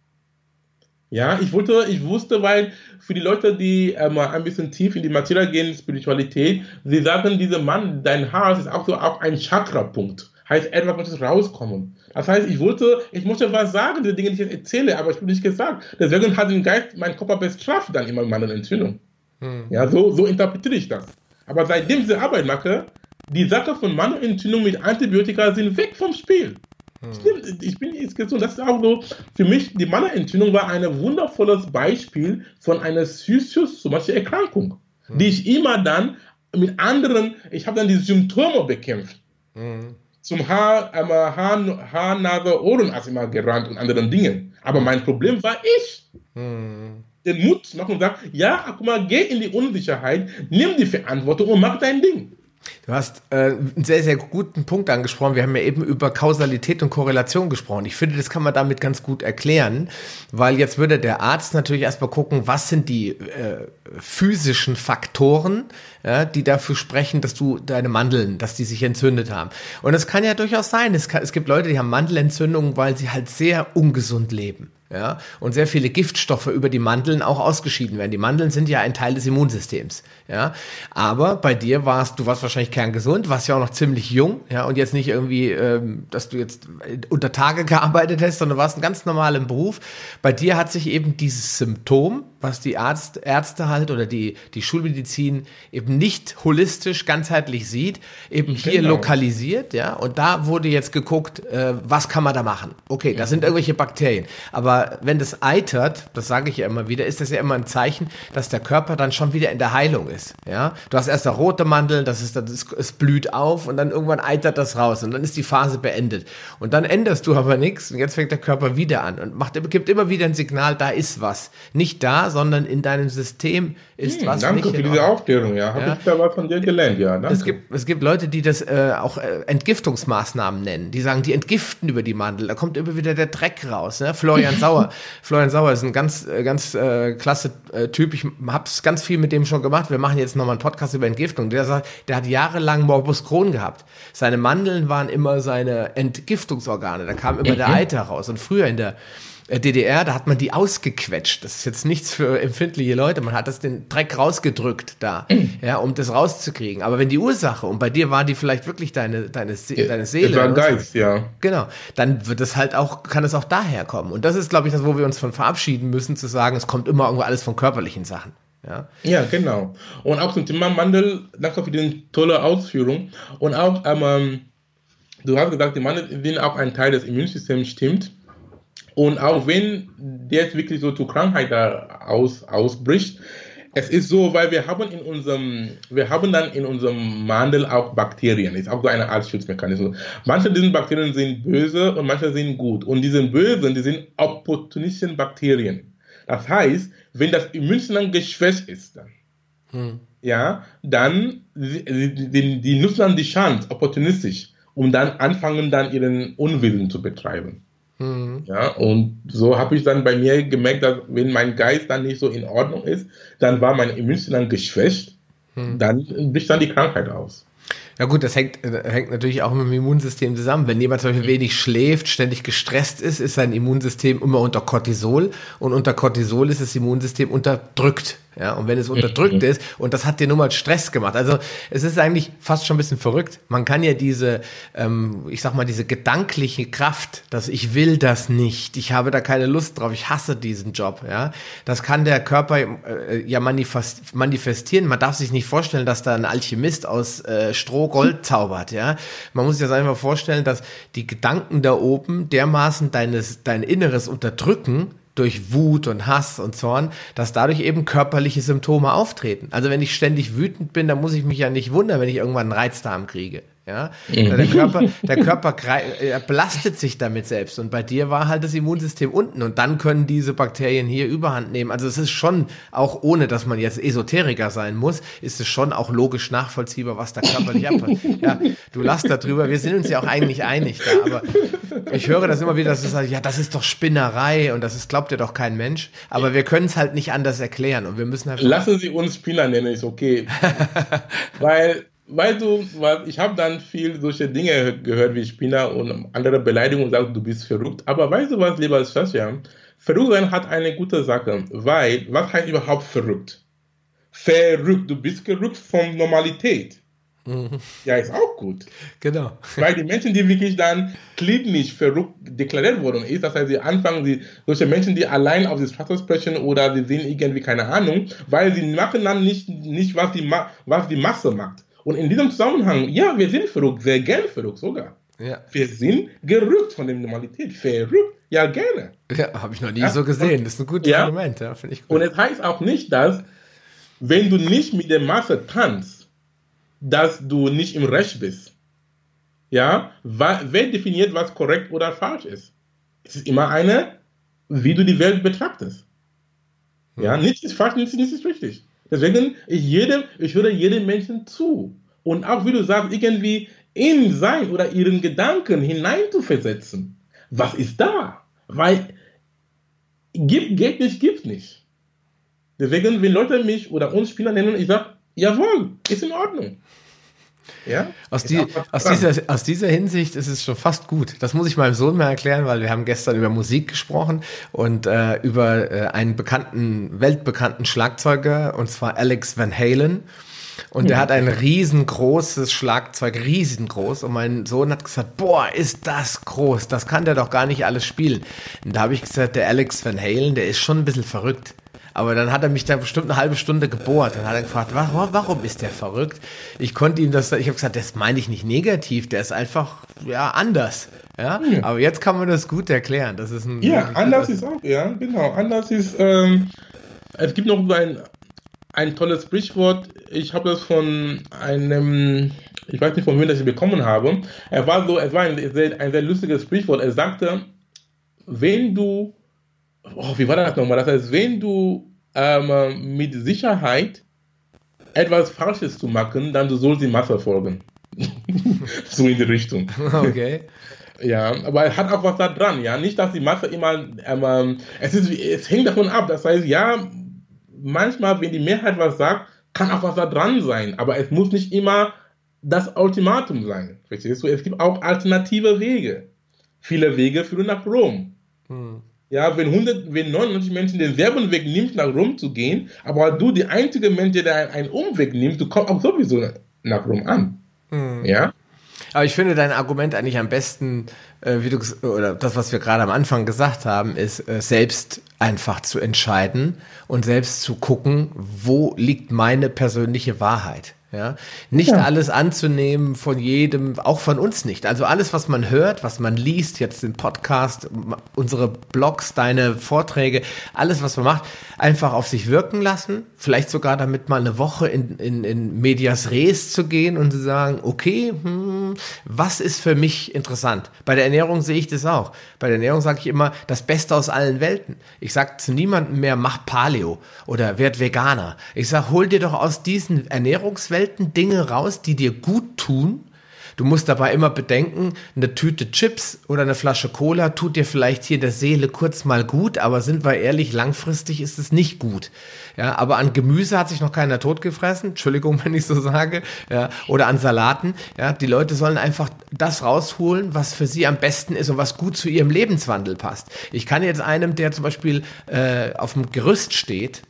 Ja, ich wollte, ich wusste, weil für die Leute, die ähm, ein bisschen tief in die Materie gehen, Spiritualität, sie sagen, dieser Mann, dein Haar ist auch so auch ein Chakra-Punkt heißt etwas muss rauskommen. Das heißt, ich wollte, ich musste was sagen, diese Dinge, die ich jetzt erzähle, aber ich habe nicht gesagt. Deswegen hat den Geist mein Körper bestraft dann immer meine Entzündung. Hm. Ja, so, so interpretiere ich das. Aber seitdem ich diese Arbeit mache, die Sache von Mandelentzündung mit Antibiotika sind weg vom Spiel. Hm. Stimmt, ich bin jetzt gesund. Das ist auch so, für mich, die Mandelentzündung war ein wundervolles Beispiel von einer psychosomatischen Erkrankung, hm. die ich immer dann mit anderen, ich habe dann die Symptome bekämpft. Hm zum Haar, ähm, Haar, Haar, Nase, Ohrenarzt immer gerannt und anderen Dingen. Aber mein Problem war ich. Hm. Den Mut zu machen und sagen, ja, guck mal, geh in die Unsicherheit, nimm die Verantwortung und mach dein Ding. Du hast äh, einen sehr, sehr guten Punkt angesprochen. Wir haben ja eben über Kausalität und Korrelation gesprochen. Ich finde, das kann man damit ganz gut erklären, weil jetzt würde der Arzt natürlich erstmal gucken, was sind die äh, physischen Faktoren, ja, die dafür sprechen, dass du deine Mandeln, dass die sich entzündet haben. Und es kann ja durchaus sein, es, kann, es gibt Leute, die haben Mandelentzündungen, weil sie halt sehr ungesund leben ja, und sehr viele Giftstoffe über die Mandeln auch ausgeschieden werden. Die Mandeln sind ja ein Teil des Immunsystems, ja. Aber bei dir warst, du warst wahrscheinlich kerngesund, warst ja auch noch ziemlich jung, ja, und jetzt nicht irgendwie, ähm, dass du jetzt unter Tage gearbeitet hast, sondern warst einen ganz normalen Beruf. Bei dir hat sich eben dieses Symptom, was die Arzt, Ärzte halt oder die, die Schulmedizin eben nicht holistisch, ganzheitlich sieht, eben hier Genau. lokalisiert, ja. Und da wurde jetzt geguckt, äh, was kann man da machen? Okay, das sind irgendwelche Bakterien. Aber wenn das eitert, das sage ich ja immer wieder, ist das ja immer ein Zeichen, dass der Körper dann schon wieder in der Heilung ist, ja. Du hast erst da rote Mandeln, das ist, das ist, es blüht auf und dann irgendwann eitert das raus und dann ist die Phase beendet. Und dann änderst du aber nichts und jetzt fängt der Körper wieder an und macht, gibt immer wieder ein Signal, da ist was. Nicht da, sondern in deinem System ist Hm, was danke nicht für in diese. Aufklärung, ja. Habe Ja. ich da was von dir gelernt, ja. Danke. Es gibt, es gibt Leute, die das äh, auch äh, Entgiftungsmaßnahmen nennen. Die sagen, die entgiften über die Mandel. Da kommt immer wieder der Dreck raus. Ne? Florian Sauer. Florian Sauer ist ein ganz, äh, ganz äh, klasse äh, Typ. Ich hab's ganz viel mit dem schon gemacht. Wir machen jetzt nochmal einen Podcast über Entgiftung. Der sagt, der hat jahrelang Morbus Crohn gehabt. Seine Mandeln waren immer seine Entgiftungsorgane. Da kam immer der Eiter raus. Und früher in der DDR, da hat man die ausgequetscht. Das ist jetzt nichts für empfindliche Leute. Man hat das den Dreck rausgedrückt da, ja, um das rauszukriegen. Aber wenn die Ursache, und bei dir war die vielleicht wirklich deine, deine, Se deine Seele. Ne? Geist, ja. Genau. Dann wird es halt auch, kann es auch daher kommen. Und das ist, glaube ich, das, wo wir uns von verabschieden müssen, zu sagen, es kommt immer irgendwo alles von körperlichen Sachen. Ja. Ja, genau. Und auch zum Thema Mandel, danke für die tolle Ausführung. Und auch, ähm, du hast gesagt, die Mandel sind auch ein Teil des Immunsystems, stimmt. Und auch wenn der jetzt wirklich so zur Krankheit da aus, ausbricht, es ist so, weil wir haben in unserem, wir haben dann in unserem Mandel auch Bakterien. Ist auch so eine Art Schutzmechanismus. Manche dieser Bakterien sind böse und manche sind gut. Und diese bösen, die sind opportunistischen Bakterien. Das heißt, wenn das Immunsystem geschwächt ist, dann, ja, dann sie- die, die nutzen dann die Chance opportunistisch, um dann anfangen dann ihren Unwillen zu betreiben. Ja, und so habe ich dann bei mir gemerkt, dass wenn mein Geist dann nicht so in Ordnung ist, dann war mein Immunsystem geschwächt, dann bricht dann die Krankheit aus. Ja gut, das hängt, äh, hängt natürlich auch mit dem Immunsystem zusammen. Wenn jemand zum Beispiel wenig schläft, ständig gestresst ist, ist sein Immunsystem immer unter Cortisol und unter Cortisol ist das Immunsystem unterdrückt. Ja, und wenn es unterdrückt ist, und das hat dir nur mal Stress gemacht. Also es ist eigentlich fast schon ein bisschen verrückt. Man kann ja diese, ähm, ich sag mal, diese gedankliche Kraft, dass ich will das nicht, ich habe da keine Lust drauf, ich hasse diesen Job, ja, das kann der Körper äh, ja manifest, manifestieren. Man darf sich nicht vorstellen, dass da ein Alchemist aus äh, Stroh Gold zaubert, ja. Man muss sich das einfach vorstellen, dass die Gedanken da oben dermaßen deines, dein Inneres unterdrücken, durch Wut und Hass und Zorn, dass dadurch eben körperliche Symptome auftreten. Also wenn ich ständig wütend bin, dann muss ich mich ja nicht wundern, wenn ich irgendwann einen Reizdarm kriege. Ja, der Körper, der Körper er belastet sich damit selbst. Und bei dir war halt das Immunsystem unten. Und dann können diese Bakterien hier Überhand nehmen. Also es ist schon, auch ohne dass man jetzt Esoteriker sein muss, ist es schon auch logisch nachvollziehbar, was da körperlich abpassiert. Ja, du lachst darüber. Wir sind uns ja auch eigentlich einig da. Aber ich höre das immer wieder, dass du sagst, ja, das ist doch Spinnerei und das ist, glaubt ja doch kein Mensch. Aber wir können es halt nicht anders erklären. Und wir müssen halt. Lassen Sie uns Spinner nennen, ist okay. Weil, weißt du, was, ich habe dann viel solche Dinge gehört wie Spinner und andere Beleidigungen und sagen, du bist verrückt. Aber weißt du was, lieber Sascha? Verrückt sein hat eine gute Sache, weil, was heißt überhaupt verrückt? Verrückt, du bist gerückt von Normalität. Ja, ist auch gut. Genau. Weil die Menschen, die wirklich dann klinisch verrückt deklariert worden ist, das heißt, sie anfangen, die, solche Menschen, die allein auf die Straße sprechen oder die sehen irgendwie keine Ahnung, weil sie machen dann nicht, nicht was, die, was die Masse macht. Und in diesem Zusammenhang, ja, wir sind verrückt, sehr gern verrückt sogar. Ja, Wir sind gerückt von der Normalität. Verrückt, ja, gerne. ja habe ich noch nie Ja, so gesehen. und- Das ist ein gutes ja. Argument. Ja, finde ich Und gut. es heißt auch nicht, dass, wenn du nicht mit der Masse tanzt, dass du nicht im Recht bist. Ja, wer definiert, was korrekt oder falsch ist? Es ist immer eine, wie du die Welt betrachtest. Ja, nichts ist falsch, nichts, nichts ist richtig. Deswegen, ich, jedem, ich höre jedem Menschen zu. Und auch, wie du sagst, irgendwie in sein oder ihren Gedanken hineinzuversetzen. Was ist da? Weil, gibt, geht nicht, gibt nicht. Deswegen, wenn Leute mich oder uns Spieler nennen, ich sage, jawohl, ist in Ordnung. Ja? Aus, die, aus, dieser, aus dieser Hinsicht ist es schon fast gut. Das muss ich meinem Sohn mal erklären, weil wir haben gestern über Musik gesprochen und äh, über äh, einen bekannten, weltbekannten Schlagzeuger, und zwar Alex Van Halen. Und der hat ein riesengroßes Schlagzeug, riesengroß. Und mein Sohn hat gesagt, boah, ist das groß. Das kann der doch gar nicht alles spielen. Und da habe ich gesagt, der Alex Van Halen, der ist schon ein bisschen verrückt. Aber dann hat er mich da bestimmt eine halbe Stunde gebohrt. Dann hat er gefragt, warum, warum ist der verrückt? Ich konnte ihm das, ich habe gesagt, das meine ich nicht negativ, der ist einfach, ja, anders. Ja, ja. aber jetzt kann man das gut erklären. Das ist ein ja, anders ist auch, ja, genau. Anders ist, ähm, es gibt noch ein, ein tolles Sprichwort. Ich habe das von einem, ich weiß nicht von wem das ich bekommen habe. Er war so, es war ein sehr, ein sehr lustiges Sprichwort. Er sagte, wenn du, oh, wie war das nochmal? Das heißt, wenn du ähm, mit Sicherheit etwas Falsches zu machen, dann du sollst die Masse folgen. so in die Richtung. Okay. Ja, aber es hat auch was da dran, ja. Nicht, dass die Masse immer, ähm, es, ist, es hängt davon ab. Das heißt, ja, manchmal, wenn die Mehrheit was sagt, kann auch was da dran sein. Aber es muss nicht immer das Ultimatum sein. Verstehst du? Es gibt auch alternative Wege. Viele Wege führen nach Rom. Hm. Ja, wenn, 100, wenn 99 Menschen denselben Weg nimmt, nach Rom zu gehen, aber du die einzige Mensch, der einen Umweg nimmt, du kommst auch sowieso nach Rom an. Hm. Ja? Aber ich finde dein Argument eigentlich am besten, äh, wie du oder das, was wir gerade am Anfang gesagt haben, ist äh, selbst einfach zu entscheiden und selbst zu gucken, wo liegt meine persönliche Wahrheit. Ja, nicht ja. alles anzunehmen von jedem, auch von uns nicht. Also alles, was man hört, was man liest, jetzt den Podcast, unsere Blogs, deine Vorträge, alles, was man macht, einfach auf sich wirken lassen. Vielleicht sogar damit mal eine Woche in, in, in Medias Res zu gehen und zu sagen, okay, hm, was ist für mich interessant? Bei der Ernährung sehe ich das auch. Bei der Ernährung sage ich immer, das Beste aus allen Welten. Ich sage zu niemandem mehr, mach Paleo oder werd Veganer. Ich sage, hol dir doch aus diesen Ernährungswelten selten Dinge raus, die dir gut tun. Du musst dabei immer bedenken, eine Tüte Chips oder eine Flasche Cola tut dir vielleicht hier der Seele kurz mal gut, aber sind wir ehrlich, langfristig ist es nicht gut. Ja, aber an Gemüse hat sich noch keiner totgefressen. Entschuldigung, wenn ich so sage. Ja, oder an Salaten. Ja, die Leute sollen einfach das rausholen, was für sie am besten ist und was gut zu ihrem Lebenswandel passt. Ich kann jetzt einem, der zum Beispiel äh, auf dem Gerüst steht,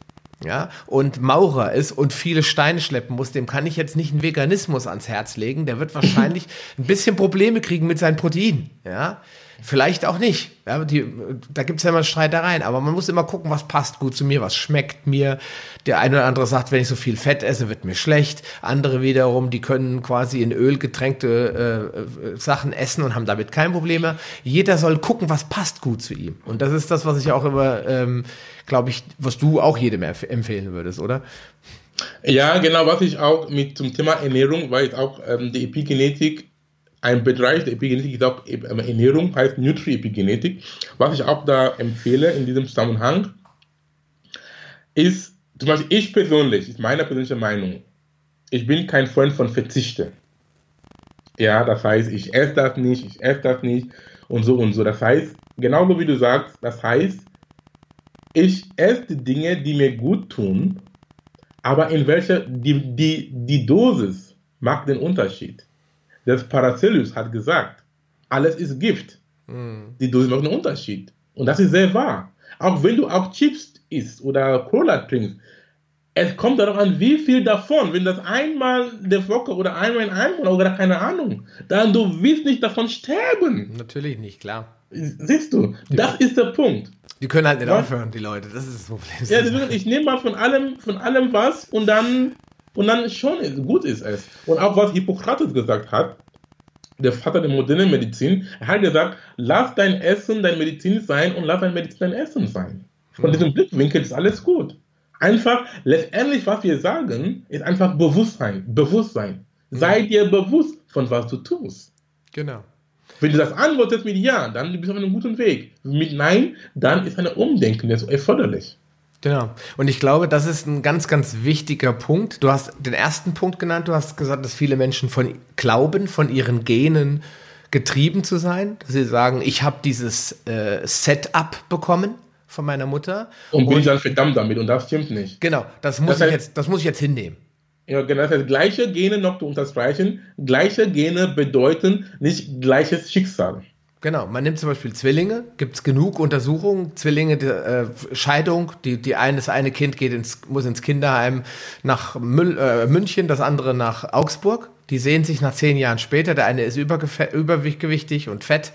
ja, und Maurer ist und viele Steine schleppen muss, dem kann ich jetzt nicht einen Veganismus ans Herz legen. Der wird wahrscheinlich ein bisschen Probleme kriegen mit seinen Proteinen. Ja, Vielleicht auch nicht. Ja, die, da gibt es ja immer Streitereien, aber man muss immer gucken, was passt gut zu mir, was schmeckt mir. Der eine oder andere sagt, wenn ich so viel Fett esse, wird mir schlecht. Andere wiederum, die können quasi in Öl getränkte äh, äh, Sachen essen und haben damit kein Problem mehr. Jeder soll gucken, was passt gut zu ihm. Und das ist das, was ich auch immer, ähm, glaube ich, was du auch jedem empfehlen würdest, oder? Ja, genau, was ich auch mit zum Thema Ernährung, weil auch ähm, die Epigenetik ein Bereich der Epigenetik ist auch Ernährung, heißt Nutri-Epigenetik. Was ich auch da empfehle in diesem Zusammenhang, ist, zum Beispiel ich persönlich, ist meine persönliche Meinung, ich bin kein Freund von Verzichte. Ja, das heißt, ich esse das nicht, ich esse das nicht und so und so. Das heißt, genauso wie du sagst, das heißt, ich esse die Dinge, die mir gut tun, aber in welcher, die, die, die Dosis macht den Unterschied. Der Paracellus hat gesagt, alles ist Gift. Mhm. Die Dosis macht einen Unterschied. Und das ist sehr wahr. Auch wenn du auch Chips isst oder Cola trinkst, es kommt darauf an, wie viel davon. Wenn das einmal der Woche oder einmal in einem Monat oder keine Ahnung, dann du wirst nicht davon sterben. Natürlich nicht, klar. Siehst du, das ist der Punkt. Die können halt nicht was? aufhören, die Leute. Das ist das Problem. Ja, ich nehme mal von allem, von allem was und dann und dann schon gut ist es. Und auch was Hippokrates gesagt hat, der Vater der modernen Medizin, er hat gesagt, lass dein Essen dein Medizin sein und lass dein Medizin dein Essen sein. Von mhm. diesem Blickwinkel ist alles gut. Einfach, letztendlich, was wir sagen, ist einfach Bewusstsein. Bewusstsein. Mhm. Sei dir bewusst, von was du tust. Genau. Wenn du das antwortest mit Ja, dann bist du auf einem guten Weg. Mit Nein, dann ist eine Umdenken erforderlich. Genau. Und ich glaube, das ist ein ganz, ganz wichtiger Punkt. Du hast den ersten Punkt genannt. Du hast gesagt, dass viele Menschen von glauben, von ihren Genen getrieben zu sein. Dass sie sagen, ich habe dieses äh, Setup bekommen von meiner Mutter. Und bin und, dann verdammt damit. Und das stimmt nicht. Genau. Das muss, das heißt, ich, jetzt, das muss ich jetzt hinnehmen. Ja, genau. Das heißt, gleiche Gene noch zu unterstreichen. Gleiche Gene bedeuten nicht gleiches Schicksal. Genau, man nimmt zum Beispiel Zwillinge, gibt es genug Untersuchungen, Zwillinge, die, äh, Scheidung, die, die eine, das eine Kind geht ins, muss ins Kinderheim nach Müll, äh, München, das andere nach Augsburg. Die sehen sich nach zehn Jahren später, der eine ist übergewichtig und fett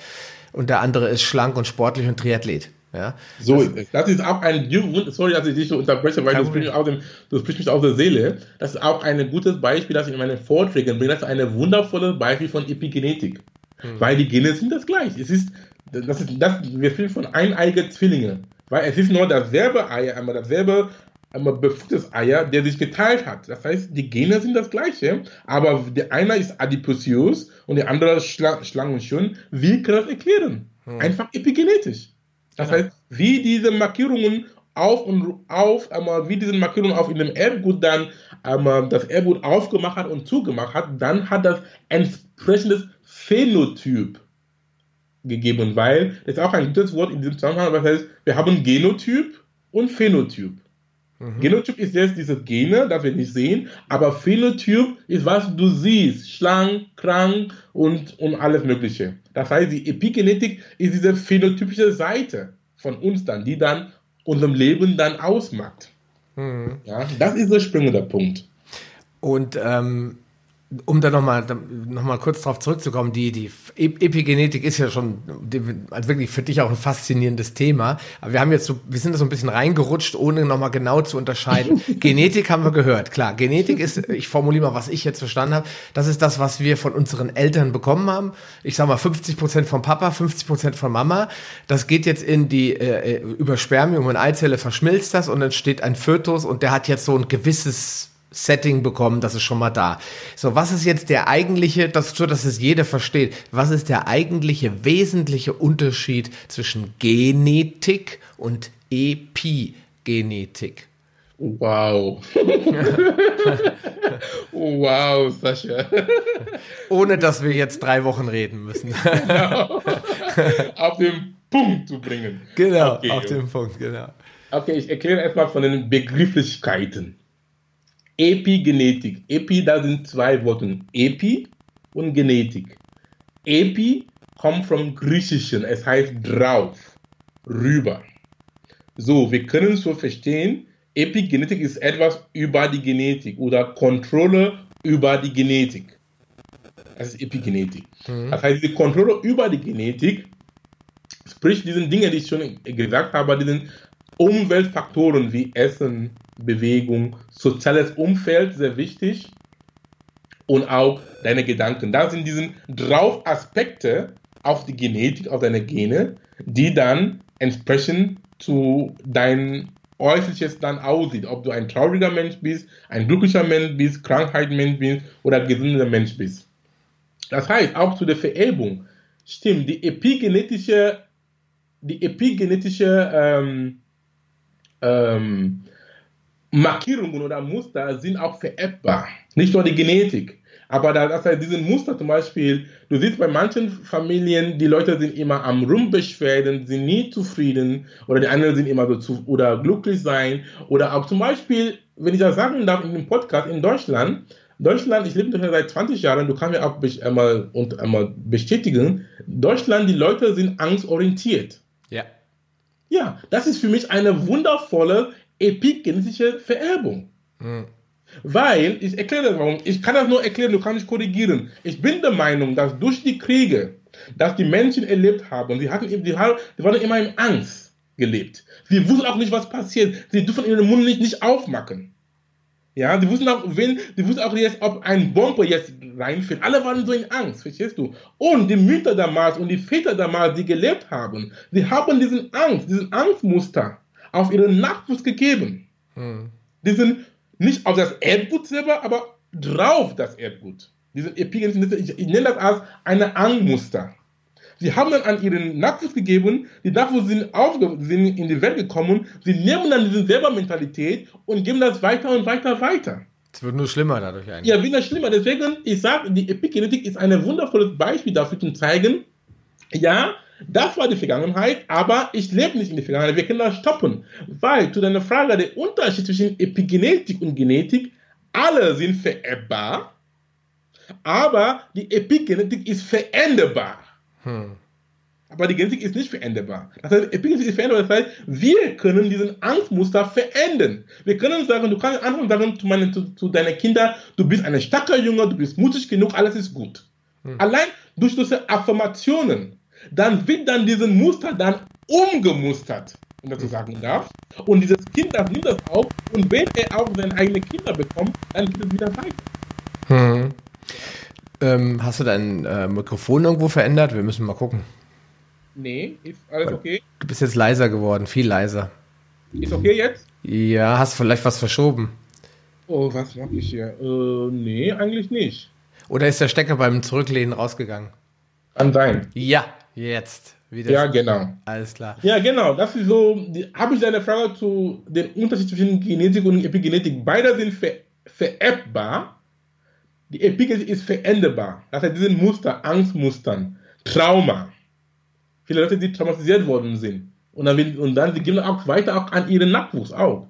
und der andere ist schlank und sportlich und Triathlet. Ja? So das, ist es. Das ist auch ein, sorry, dass ich dich so unterbreche, weil du sprichst, aus dem, du sprichst mich aus der Seele. Das ist auch ein gutes Beispiel, das ich in meinen Vorträgen bringe. Das ist ein wundervolles Beispiel von Epigenetik. Hm. Weil die Gene sind das gleich. Es ist, das ist, das, wir sprechen von eineiige Zwillinge. Weil es ist nur dasselbe Eier, einmal dasselbe einmal befruchtetes Eier, der sich geteilt hat. Das heißt, die Gene sind das gleiche, aber der eine ist adipös und der andere schlank, schlank und schön. Wie kann das erklären? Hm. Einfach epigenetisch. Das ja. heißt, wie diese Markierungen auf und auf, einmal wie diese Markierungen auf in dem Erbgut dann einmal das Erbgut aufgemacht hat und zugemacht hat, dann hat das entsprechendes Phänotyp gegeben, weil das ist auch ein gutes Wort in diesem Zusammenhang, das heißt, wir haben Genotyp und Phänotyp. Mhm. Genotyp ist jetzt diese Gene, das wir nicht sehen, aber Phänotyp ist, was du siehst, schlank, krank und, und alles Mögliche. Das heißt, die Epigenetik ist diese phänotypische Seite von uns dann, die dann unserem Leben dann ausmacht. Mhm. Ja, das ist der springende Punkt. Und ähm, um da nochmal noch mal kurz drauf zurückzukommen, die, die Epigenetik ist ja schon also wirklich für dich auch ein faszinierendes Thema. Aber wir haben jetzt so, wir sind da so ein bisschen reingerutscht, ohne nochmal genau zu unterscheiden. Genetik haben wir gehört, klar. Genetik ist, ich formuliere mal, was ich jetzt verstanden habe, das ist das, was wir von unseren Eltern bekommen haben. Ich sag mal 50 Prozent von Papa, 50 Prozent von Mama. Das geht jetzt in die, äh, äh über Spermium und Eizelle verschmilzt das und dann steht ein Fötus und der hat jetzt so ein gewisses Setting bekommen, das ist schon mal da. So, was ist jetzt der eigentliche, das so, dass es jeder versteht, was ist der eigentliche wesentliche Unterschied zwischen Genetik und Epigenetik? Wow. wow, Sascha. Ohne dass wir jetzt drei Wochen reden müssen. genau. Auf den Punkt zu bringen. Genau, okay. auf den Punkt, genau. Okay, ich erkläre erstmal von den Begrifflichkeiten. Epigenetik. Epi, da sind zwei Worte. Epi und Genetik. Epi kommt vom Griechischen. Es heißt drauf, rüber. So, wir können so verstehen, Epigenetik ist etwas über die Genetik oder Kontrolle über die Genetik. Das ist Epigenetik. Mhm. Das heißt, die Kontrolle über die Genetik, sprich diesen Dinge, die ich schon gesagt habe, diesen Umweltfaktoren wie Essen, Bewegung, soziales Umfeld sehr wichtig und auch deine Gedanken. Da sind diese drauf Aspekte auf die Genetik, auf deine Gene, die dann entsprechend zu deinem Äußerliches dann aussieht. Ob du ein trauriger Mensch bist, ein glücklicher Mensch bist, Krankheitsmensch bist oder gesunder Mensch bist. Das heißt, auch zu der Vererbung stimmt, die epigenetische, die epigenetische ähm, ähm, Markierungen oder Muster sind auch vererbbar. Nicht nur die Genetik. Aber da, das heißt, diesen Muster zum Beispiel, du siehst bei manchen Familien, die Leute sind immer am Rumbeschwerden, sind nie zufrieden oder die anderen sind immer so zu, oder glücklich sein. Oder auch zum Beispiel, wenn ich das sagen darf in dem Podcast in Deutschland, Deutschland, ich lebe in Deutschland seit 20 Jahren, du kannst mir auch einmal, und einmal bestätigen, Deutschland, die Leute sind angstorientiert. Ja. Ja, das ist für mich eine wundervolle epigenetische Vererbung. Mhm. Weil, ich erkläre das warum, ich kann das nur erklären, du kannst nicht korrigieren. Ich bin der Meinung, dass durch die Kriege, dass die Menschen erlebt haben, sie hatten, die, die waren immer in Angst gelebt. Sie wussten auch nicht, was passiert. Sie durften ihren Mund nicht, nicht aufmachen. Ja, sie wussten auch, wenn, sie wussten auch jetzt, ob ein Bomber jetzt reinfällt. Alle waren so in Angst, verstehst du? Und die Mütter damals und die Väter damals, die gelebt haben, sie haben diesen Angst, diesen Angstmuster auf ihren Nachwuchs gegeben. Hm. Die sind nicht auf das Erdgut selber, aber drauf das Erdgut. Diese Epigenetik, ich, ich nenne das als eine Angstmuster. Sie haben dann an ihren Nachwuchs gegeben, die Nachwuchs sind, sind in die Welt gekommen, sie nehmen dann diese selber Mentalität und geben das weiter und weiter weiter. Es wird nur schlimmer dadurch eigentlich. Ja, wieder schlimmer. Deswegen, ich sage, die Epigenetik ist ein wundervolles Beispiel dafür zu zeigen, ja, das war die Vergangenheit, aber ich lebe nicht in der Vergangenheit. Wir können das stoppen. Weil, zu deiner Frage, der Unterschied zwischen Epigenetik und Genetik, alle sind vererbbar, aber die Epigenetik ist veränderbar. Hm. Aber die Genetik ist nicht veränderbar. Das heißt, Epigenetik ist veränderbar. Das heißt, wir können diesen Angstmuster verändern. Wir können sagen, du kannst anderen sagen zu, meine, zu, zu deinen Kindern, du bist ein starker Junge, du bist mutig genug, alles ist gut. Hm. Allein durch diese Affirmationen, dann wird dann diesen Muster dann umgemustert, wenn man so sagen darf. Und dieses Kind, das nimmt das auf und wenn er auch seine eigenen Kinder bekommt, dann geht es wieder weiter. Hm. Ähm, hast du dein äh, Mikrofon irgendwo verändert? Wir müssen mal gucken. Nee, ist alles okay. Du bist jetzt leiser geworden, viel leiser. Ist okay jetzt? Ja, hast vielleicht was verschoben. Oh, was mache ich hier? Äh, nee, eigentlich nicht. Oder ist der Stecker beim Zurücklehnen rausgegangen? Kann sein. Ja, jetzt. Wieder Ja, genau. Alles klar. Ja, genau. Das ist so. Habe ich eine Frage zu den Unterschied zwischen Genetik und Epigenetik? Beide sind ver vererbbar. Die Epigenetik ist veränderbar. Das heißt, diese Muster, Angstmustern, Trauma. Viele Leute, die traumatisiert worden sind. Und dann, und dann die geben auch weiter auch an ihren Nachwuchs auch.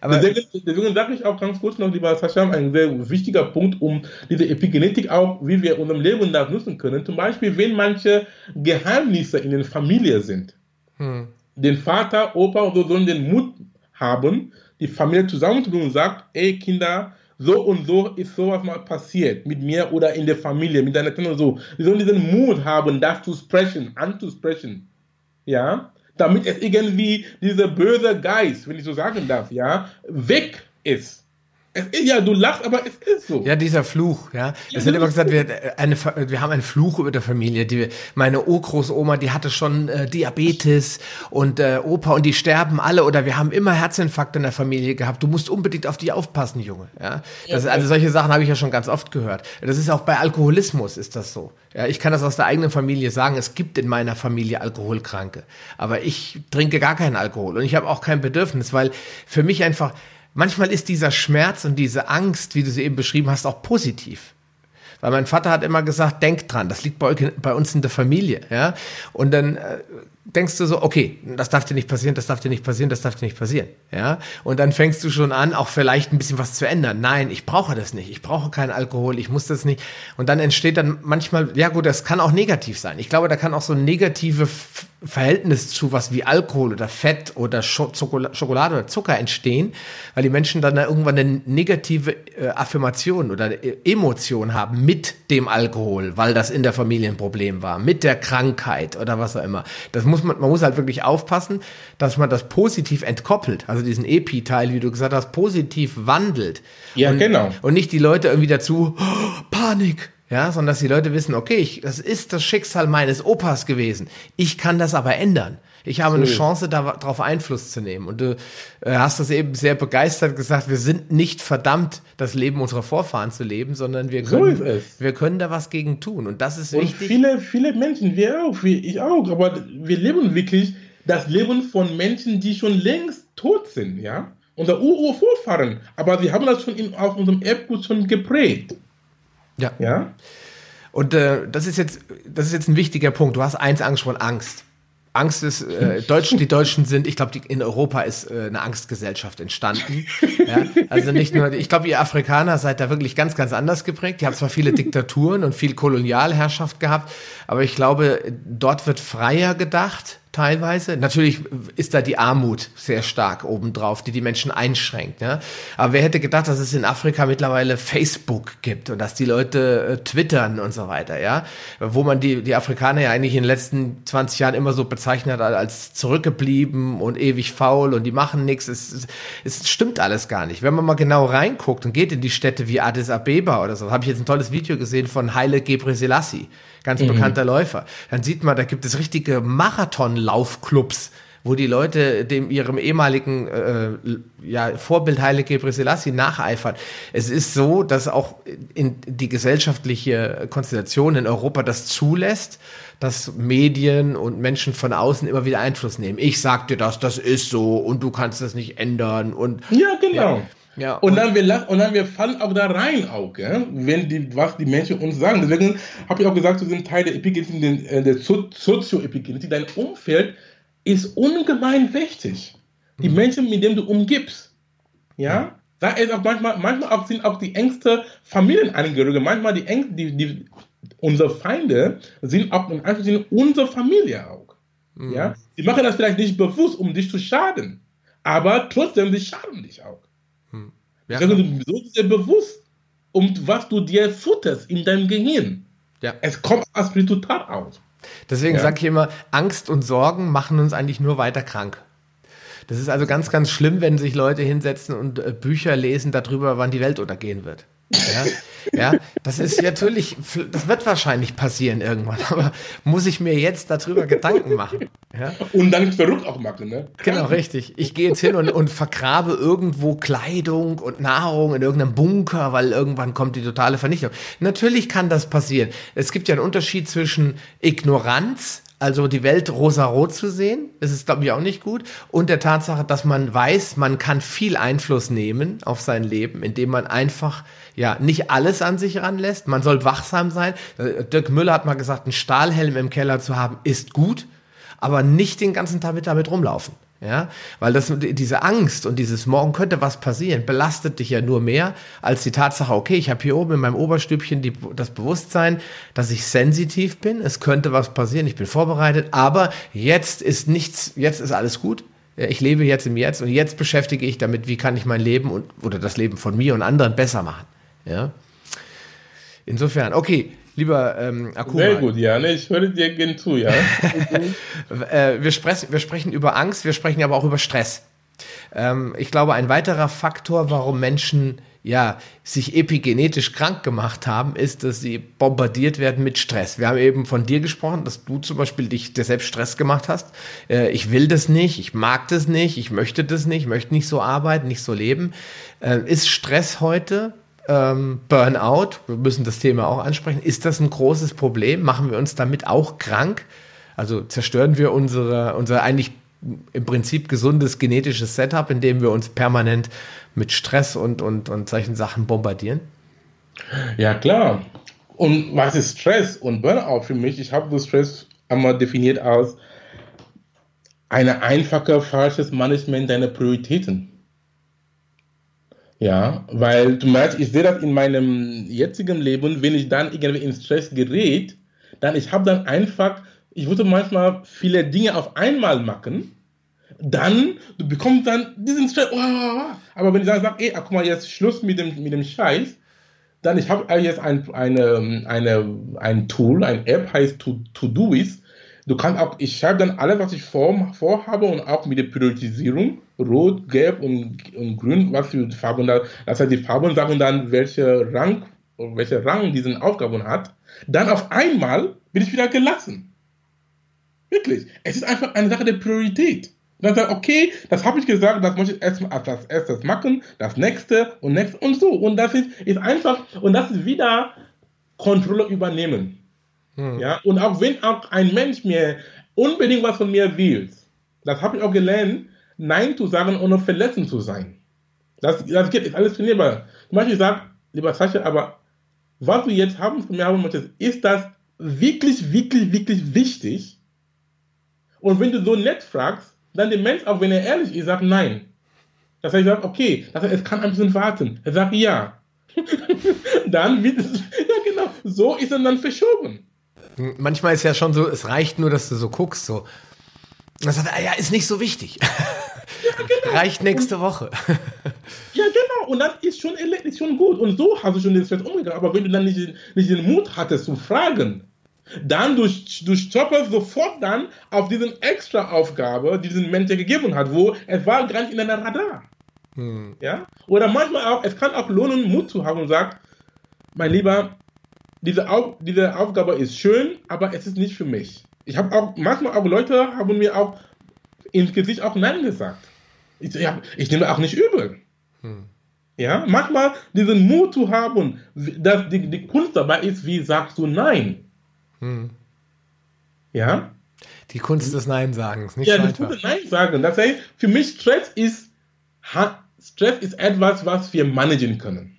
Aber deswegen, sage ich auch ganz kurz noch, lieber Sascha, ein sehr wichtiger Punkt, um diese Epigenetik auch, wie wir unserem Leben da nutzen können. Zum Beispiel, wenn manche Geheimnisse in der Familie sind. hm. Den Vater, Opa und so sollen den Mut haben, die Familie zusammenzubringen und sagt, ey Kinder, so und so ist sowas mal passiert mit mir oder in der Familie, mit deiner Kinder und so. Sie sollen diesen Mut haben, das zu sprechen, anzusprechen. Ja, damit es irgendwie dieser böse Geist, wenn ich so sagen darf, ja, weg ist. Ist ja, du lachst, aber es ist so. Ja, dieser Fluch, ja. Es wird immer gesagt, wir, äh, eine, wir haben einen Fluch über der Familie. Die, meine Urgroßoma, die hatte schon äh, Diabetes und äh, Opa und die sterben alle oder wir haben immer Herzinfarkt in der Familie gehabt. Du musst unbedingt auf die aufpassen, Junge. Ja, das, also solche Sachen habe ich ja schon ganz oft gehört. Das ist auch bei Alkoholismus ist das so. Ja, ich kann das aus der eigenen Familie sagen. Es gibt in meiner Familie Alkoholkranke, aber ich trinke gar keinen Alkohol und ich habe auch kein Bedürfnis, weil für mich einfach manchmal ist dieser Schmerz und diese Angst, wie du sie eben beschrieben hast, auch positiv. Weil mein Vater hat immer gesagt, denk dran, das liegt bei, euch, bei uns in der Familie, ja. Und dann äh, denkst du so, okay, das darf dir nicht passieren, das darf dir nicht passieren, das darf dir nicht passieren, ja. Und dann fängst du schon an, auch vielleicht ein bisschen was zu ändern. Nein, ich brauche das nicht, ich brauche keinen Alkohol, ich muss das nicht. Und dann entsteht dann manchmal, ja gut, das kann auch negativ sein. Ich glaube, da kann auch so ein negative Verhältnis zu was wie Alkohol oder Fett oder Scho Schokola- Schokolade oder Zucker entstehen, weil die Menschen dann da irgendwann eine negative äh, Affirmation oder äh, Emotion haben mit dem Alkohol, weil das in der Familie ein Problem war, mit der Krankheit oder was auch immer. Das muss man, man muss halt wirklich aufpassen, dass man das positiv entkoppelt, also diesen Epi-Teil, wie du gesagt hast, positiv wandelt. Ja, und, genau. Und nicht die Leute irgendwie dazu, oh, Panik, ja, sondern dass die Leute wissen, okay, ich, das ist das Schicksal meines Opas gewesen. Ich kann das aber ändern. Ich habe eine So. Chance, darauf Einfluss zu nehmen. Und du äh, hast das eben sehr begeistert gesagt, wir sind nicht verdammt, das Leben unserer Vorfahren zu leben, sondern wir So können, es. wir können da was gegen tun. Und das ist Und wichtig. viele, viele Menschen, wir auch, ich auch, aber wir leben wirklich das Leben von Menschen, die schon längst tot sind, ja. Unser Ur-Urvorfahren, aber sie haben das schon in, auf unserem Erbgut schon geprägt, ja. ja. Und äh, das ist jetzt, das ist jetzt ein wichtiger Punkt. Du hast eins angesprochen, Angst. Angst ist, äh, Deutsch, die Deutschen sind, ich glaube, in Europa ist äh, eine Angstgesellschaft entstanden. Ja? Also nicht nur, ich glaube, ihr Afrikaner seid da wirklich ganz, ganz anders geprägt. Die haben zwar viele Diktaturen und viel Kolonialherrschaft gehabt, aber ich glaube, dort wird freier gedacht teilweise. Natürlich ist da die Armut sehr stark obendrauf, die die Menschen einschränkt. Ja? Aber wer hätte gedacht, dass es in Afrika mittlerweile Facebook gibt und dass die Leute äh, twittern und so weiter, ja? Wo man die, die Afrikaner ja eigentlich in den letzten 20 Jahren immer so bezeichnet hat als zurückgeblieben und ewig faul und die machen nichts. Es, es, stimmt alles gar nicht. Wenn man mal genau reinguckt und geht in die Städte wie Addis Abeba oder so, habe ich jetzt ein tolles Video gesehen von Haile Gebrselassie, ganz bekannter Läufer. Dann sieht man, da gibt es richtige Marathonlaufclubs, wo die Leute dem ihrem ehemaligen äh, ja, Vorbild Haile Gebrselassie nacheifern. Es ist so, dass auch in die gesellschaftliche Konstellation in Europa das zulässt, dass Medien und Menschen von außen immer wieder Einfluss nehmen. Ich sag dir das, das ist so und du kannst das nicht ändern und Ja, genau. ja, Und dann, wir, lach- und dann wir fallen auch da rein, auch, gell? wenn die, was die Menschen uns sagen. Deswegen habe ich auch gesagt, zu diesem Teil der Epigenetik, den, äh, der So- Sozioepigenetik, dein Umfeld ist ungemein wichtig. Die Menschen, mit denen du umgibst. Ja? Da ist auch manchmal, manchmal auch sind auch die engste Familienangehörige, manchmal die engste, die, die, unsere Feinde sind auch in Anführungszeichen unsere Familie auch. Ja? Sie machen das vielleicht nicht bewusst, um dich zu schaden. Aber trotzdem, sie schaden dich auch. Ja, Also du bist dir bewusst, um was du dir futterst in deinem Gehirn. ja. Es kommt als Resultat aus. Deswegen ja. sage ich immer, Angst und Sorgen machen uns eigentlich nur weiter krank. Das ist also ganz, ganz schlimm, wenn sich Leute hinsetzen und äh, Bücher lesen darüber, wann die Welt untergehen wird. Ja, ja, das ist natürlich, das wird wahrscheinlich passieren irgendwann, aber muss ich mir jetzt darüber Gedanken machen? Ja? Und dann verrückt auch machen, ne? Genau, richtig. Ich gehe jetzt hin und, und vergrabe irgendwo Kleidung und Nahrung in irgendeinem Bunker, weil irgendwann kommt die totale Vernichtung. Natürlich kann das passieren. Es gibt ja einen Unterschied zwischen Ignoranz also die Welt rosarot zu sehen, das ist, glaube ich, auch nicht gut. Und der Tatsache, dass man weiß, man kann viel Einfluss nehmen auf sein Leben, indem man einfach ja nicht alles an sich ranlässt. Man soll wachsam sein. Äh, Dirk Müller hat mal gesagt, einen Stahlhelm im Keller zu haben, ist gut, aber nicht den ganzen Tag mit damit rumlaufen. Ja, weil das, diese Angst und dieses Morgen könnte was passieren, belastet dich ja nur mehr als die Tatsache, okay, ich habe hier oben in meinem Oberstübchen die, das Bewusstsein, dass ich sensitiv bin, es könnte was passieren, ich bin vorbereitet, aber jetzt ist nichts, jetzt ist alles gut. Ich lebe jetzt im Jetzt und jetzt beschäftige ich damit, wie kann ich mein Leben und, oder das Leben von mir und anderen besser machen. Ja. Insofern, okay, Lieber ähm, Akuma. Sehr gut, ja, ne, ich höre dir gerne zu, ja. äh, wir, sprech, wir sprechen über Angst, wir sprechen aber auch über Stress. Ähm, ich glaube, ein weiterer Faktor, warum Menschen ja, sich epigenetisch krank gemacht haben, ist, dass sie bombardiert werden mit Stress. Wir haben eben von dir gesprochen, dass du zum Beispiel dich dir selbst Stress gemacht hast. Äh, ich will das nicht, ich mag das nicht, ich möchte das nicht, ich möchte nicht so arbeiten, nicht so leben. Äh, ist Stress heute ähm, Burnout, wir müssen das Thema auch ansprechen. Ist das ein großes Problem? Machen wir uns damit auch krank? Also zerstören wir unsere, unser eigentlich im Prinzip gesundes genetisches Setup, indem wir uns permanent mit Stress und, und, und solchen Sachen bombardieren? Ja, klar. Und was ist Stress und Burnout für mich? Ich habe Stress einmal definiert als eine einfache falsches Management deiner Prioritäten. Ja, weil du merkst, ich sehe das in meinem jetzigen Leben, wenn ich dann irgendwie in Stress gerät, dann ich habe dann einfach, ich würde manchmal viele Dinge auf einmal machen, dann, du bekommst dann diesen Stress, oh, aber wenn ich dann sage, ey, guck mal, jetzt Schluss mit dem, mit dem Scheiß, dann ich habe jetzt ein, eine, eine, ein Tool, ein App heißt To, to Do Is. Du kannst auch, ich schreibe dann alles, was ich vor, vorhabe und auch mit der Priorisierung Rot, Gelb und, und Grün, was für Farben da. Das heißt, die Farben sagen dann, welche Rang, welche Rang diese Aufgaben hat. Dann auf einmal bin ich wieder gelassen. Wirklich. Es ist einfach eine Sache der Priorität. dann sagt, okay, das habe ich gesagt, das muss ich erst als erstes machen, das nächste und nächste und so. Und das ist, ist einfach, und das ist wieder Kontrolle übernehmen. Hm. Ja, und auch wenn auch ein Mensch mir unbedingt was von mir will, das habe ich auch gelernt, Nein zu sagen, ohne verletzend zu sein. Das, das geht, ist alles trainierbar. Zum Beispiel sagt, lieber Sascha, aber was du jetzt haben von mir haben möchtest, ist das wirklich, wirklich, wirklich wichtig? Und wenn du so nett fragst, dann der Mensch, auch wenn er ehrlich ist, sagt nein. Das heißt, sagt, okay, das heißt, es kann ein bisschen warten. Er sagt ja. dann wird es, ja genau, so ist er dann verschoben. Manchmal ist ja schon so, es reicht nur, dass du so guckst, so, dann sagt er, ja, ist nicht so wichtig. Ja, genau. Reicht nächste und, Woche. ja, genau. Und das ist schon, ist schon gut. Und so hast du schon den Stress umgegangen. Aber wenn du dann nicht, nicht den Mut hattest zu fragen, dann durch, durch Chopper sofort dann auf diesen extra Aufgabe, die diesen Mensch gegeben hat, wo es war gar nicht in deiner Radar. Hm. Ja? Oder manchmal auch, es kann auch lohnen, Mut zu haben und sagt, mein Lieber, diese, Auf, diese Aufgabe ist schön, aber es ist nicht für mich ich habe auch, manchmal auch Leute haben mir auch ins Gesicht auch Nein gesagt. Ich, ja, ich nehme auch nicht übel. Hm. Ja, manchmal diesen Mut zu haben, dass die, die Kunst dabei ist, wie sagst du Nein? Hm. Ja? Die Kunst des Nein-Sagens, nicht Ja, die Kunst des Nein-Sagen. Das heißt, für mich Stress ist, Stress ist etwas, was wir managen können.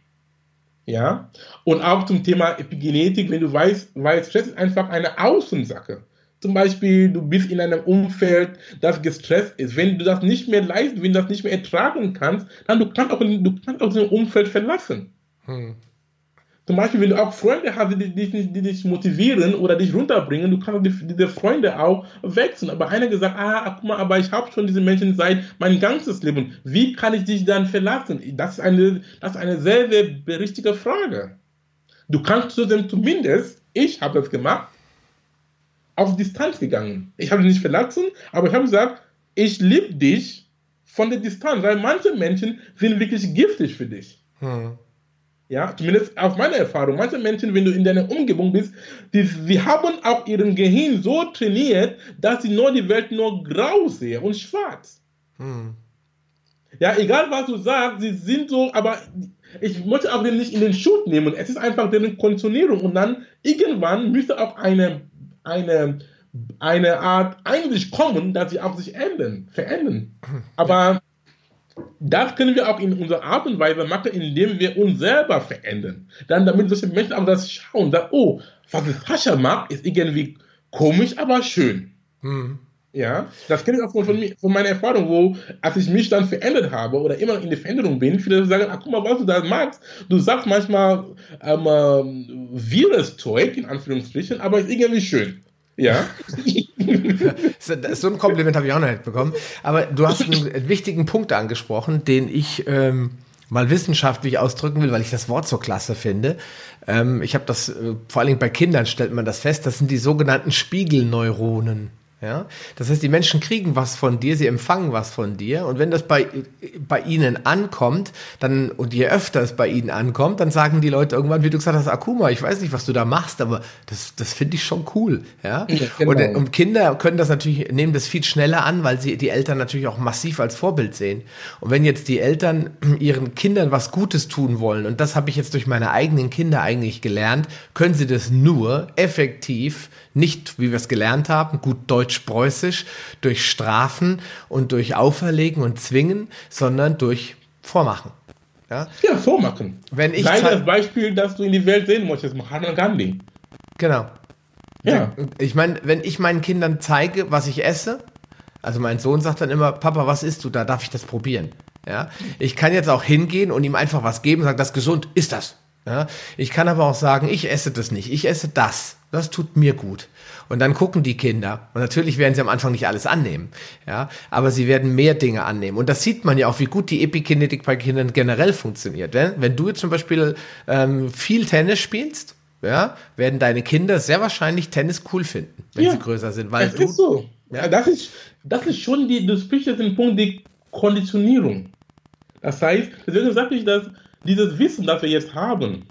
Ja? Und auch zum Thema Epigenetik, wenn du weißt, weil Stress ist einfach eine Außensache. Zum Beispiel, du bist in einem Umfeld, das gestresst ist. Wenn du das nicht mehr leisten, wenn du das nicht mehr ertragen kannst, dann du kannst auch, du kannst auch dieses Umfeld verlassen. Hm. Zum Beispiel, wenn du auch Freunde hast, die, die, die, dich motivieren oder dich runterbringen, du kannst diese Freunde auch wechseln. Aber einer gesagt, ah, guck mal, aber ich habe schon diese Menschen seit mein ganzes Leben. Wie kann ich dich dann verlassen? Das ist eine, das ist eine sehr, sehr richtige Frage. Du kannst zumindest, ich habe das gemacht, auf Distanz gegangen. Ich habe ihn nicht verlassen, aber ich habe gesagt, ich liebe dich von der Distanz, weil manche Menschen sind wirklich giftig für dich. Hm. Ja, zumindest aus meiner Erfahrung. Manche Menschen, wenn du in deiner Umgebung bist, die, sie haben auch ihren Gehirn so trainiert, dass sie nur die Welt nur grau sehen und schwarz. Hm. Ja, egal was du sagst, sie sind so, aber ich möchte auch den nicht in den Schutz nehmen. Es ist einfach deren Konditionierung und dann irgendwann müsste auch eine, eine, eine Art eigentlich kommen, dass sie auch sich ändern, verändern. Aber das können wir auch in unserer Art und Weise machen, indem wir uns selber verändern. Dann, damit solche Menschen auch das schauen, sagen, oh, was ich Sascha mag, ist irgendwie komisch, aber schön. Hm. Ja, das kenne ich auch von, von, von, meiner Erfahrung, wo, als ich mich dann verändert habe oder immer in der Veränderung bin, viele sagen, ach guck mal, was du da magst. Du sagst manchmal ähm, äh, wirres Zeug, in Anführungsstrichen, aber ist irgendwie schön. Ja. so ein Kompliment habe ich auch noch nicht bekommen. Aber du hast einen wichtigen Punkt angesprochen, den ich ähm, mal wissenschaftlich ausdrücken will, weil ich das Wort so klasse finde. Ähm, ich habe das, äh, vor allen Dingen bei Kindern stellt man das fest, das sind die sogenannten Spiegelneuronen. Ja? Das heißt, die Menschen kriegen was von dir, sie empfangen was von dir und wenn das bei, bei ihnen ankommt, dann, und je öfter es bei ihnen ankommt, dann sagen die Leute irgendwann, wie du gesagt hast, Akuma, ich weiß nicht, was du da machst, aber das, das finde ich schon cool. Ja? ja genau. und, und, Kinder können das natürlich, nehmen das viel schneller an, weil sie die Eltern natürlich auch massiv als Vorbild sehen. Und wenn jetzt die Eltern ihren Kindern was Gutes tun wollen, und das habe ich jetzt durch meine eigenen Kinder eigentlich gelernt, können sie das nur effektiv nicht, wie wir es gelernt haben, gut deutsch-preußisch, durch Strafen und durch Auferlegen und Zwingen, sondern durch Vormachen. Ja, ja vormachen. Wenn ich Sei das Beispiel, das du in die Welt sehen möchtest, Mahatma Gandhi. Genau. Ja. Ich meine, wenn ich meinen Kindern zeige, was ich esse, also mein Sohn sagt dann immer, Papa, was isst du da? Darf ich das probieren? Ja. Ich kann jetzt auch hingehen und ihm einfach was geben und sagen, das ist gesund, ist das. Ja. Ich kann aber auch sagen, ich esse das nicht, ich esse das. Das tut mir gut. Und dann gucken die Kinder. Und natürlich werden sie am Anfang nicht alles annehmen. Ja, aber sie werden mehr Dinge annehmen. Und das sieht man ja auch, wie gut die Epikinetik bei Kindern generell funktioniert. Wenn, wenn du jetzt zum Beispiel ähm, viel Tennis spielst, ja, werden deine Kinder sehr wahrscheinlich Tennis cool finden, wenn ja, sie größer sind. Weil das du, ist so. Ja, das ist, das ist schon die, du sprichst jetzt den Punkt, die Konditionierung. Das heißt, deswegen sage ich, dass dieses Wissen, das wir jetzt haben,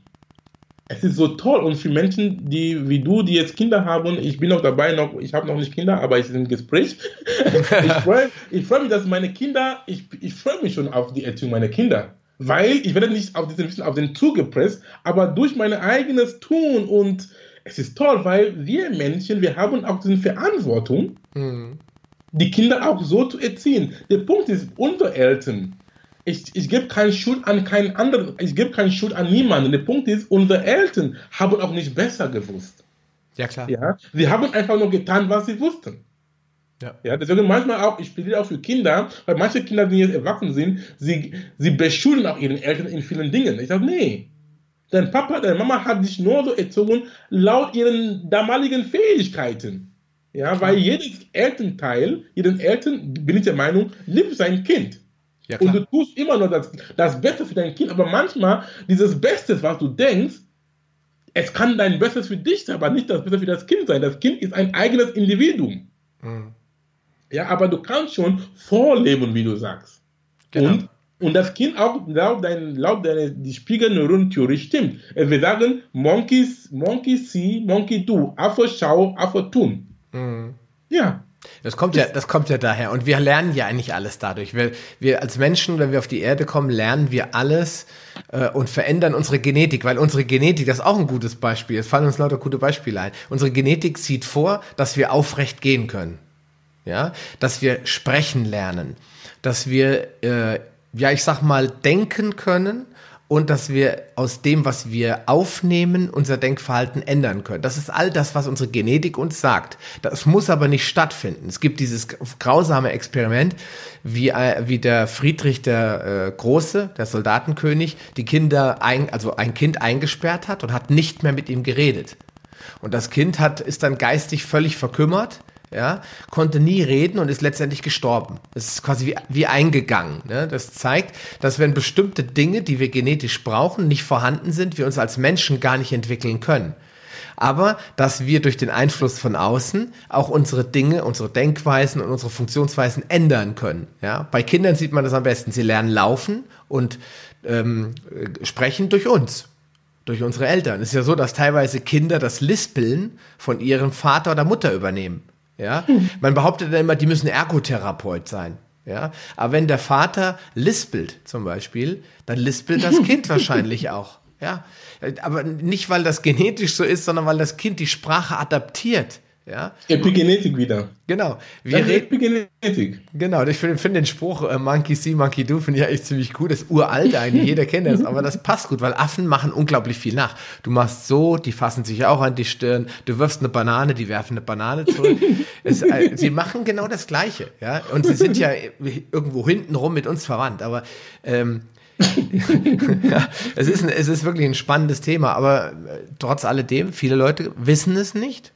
es ist so toll und für Menschen, die wie du, die jetzt Kinder haben, ich bin noch dabei, noch, ich habe noch nicht Kinder, aber ich bin im Gespräch. ich freue ich freu mich, dass meine Kinder, ich, ich freue mich schon auf die Erziehung meiner Kinder. Weil ich werde nicht auf diesen Wissen auf den Zug gepresst, aber durch mein eigenes Tun und es ist toll, weil wir Menschen, wir haben auch diese Verantwortung, mhm. die Kinder auch so zu erziehen. Der Punkt ist, unsere Eltern, ich, ich gebe keine Schuld an keinen anderen, ich gebe keine Schuld an niemanden. Der Punkt ist, unsere Eltern haben auch nicht besser gewusst. Ja, klar. Ja, sie haben einfach nur getan, was sie wussten. Ja. ja, deswegen manchmal auch, ich plädiere auch für Kinder, weil manche Kinder, die jetzt erwachsen sind, sie, sie beschuldigen auch ihren Eltern in vielen Dingen. Ich sage, nee, dein Papa, deine Mama hat dich nur so erzogen, laut ihren damaligen Fähigkeiten. Ja, weil jedes Elternteil, jeden Eltern, bin ich der Meinung, liebt sein Kind. Ja, und du tust immer nur das, das Beste für dein Kind, aber manchmal dieses Beste, was du denkst, es kann dein Bestes für dich sein, aber nicht das Beste für das Kind sein. Das Kind ist ein eigenes Individuum. Mhm. Ja, aber du kannst schon vorleben, wie du sagst. Genau. Und, und das Kind auch laut, dein, laut deiner die Spiegelneuronentheorie stimmt. Wir sagen, Monkeys, Monkey see, Monkey do. Affe schau, Affe tun. Mhm. Ja. Das kommt ja, das kommt ja daher. Und wir lernen ja eigentlich alles dadurch. Wir, wir als Menschen, wenn wir auf die Erde kommen, lernen wir alles äh, und verändern unsere Genetik, weil unsere Genetik, das ist auch ein gutes Beispiel. Es fallen uns lauter gute Beispiele ein. Unsere Genetik sieht vor, dass wir aufrecht gehen können. Ja, dass wir sprechen lernen, dass wir, äh, ja, ich sag mal, denken können und dass wir aus dem, was wir aufnehmen, unser Denkverhalten ändern können. Das ist all das, was unsere Genetik uns sagt. Das muss aber nicht stattfinden. Es gibt dieses grausame Experiment, wie, äh, wie der Friedrich der äh, Große, der Soldatenkönig, die Kinder, ein, also ein Kind eingesperrt hat und hat nicht mehr mit ihm geredet. Und das Kind hat, ist dann geistig völlig verkümmert ja, konnte nie reden und ist letztendlich gestorben. Das ist quasi wie, wie eingegangen. Ne? Das zeigt, dass wenn bestimmte Dinge, die wir genetisch brauchen, nicht vorhanden sind, wir uns als Menschen gar nicht entwickeln können. aber dass wir durch den Einfluss von außen auch unsere Dinge, unsere Denkweisen und unsere Funktionsweisen ändern können. Ja? Bei Kindern sieht man das am besten. Sie lernen laufen und ähm, sprechen durch uns durch unsere Eltern. Es ist ja so, dass teilweise Kinder das Lispeln von ihrem Vater oder Mutter übernehmen. Ja, man behauptet dann immer, die müssen Ergotherapeut sein. Ja, aber wenn der Vater lispelt zum Beispiel, dann lispelt das Kind wahrscheinlich auch. Ja, aber nicht, weil das genetisch so ist, sondern weil das Kind die Sprache adaptiert. Ja? Epigenetik wieder. Genau. Wir Epigenetik. Genau, ich finde find den Spruch äh, Monkey see, Monkey do, finde ich ja echt ziemlich gut. Das ist uralt eigentlich, jeder kennt das, aber das passt gut, weil Affen machen unglaublich viel nach. Du machst so, die fassen sich auch an die Stirn, du wirfst eine Banane, die werfen eine Banane zurück. es, äh, sie machen genau das Gleiche, ja. Und sie sind ja irgendwo hintenrum mit uns verwandt, aber ähm, ja, es, ist ein, es ist wirklich ein spannendes Thema, aber äh, trotz alledem, viele Leute wissen es nicht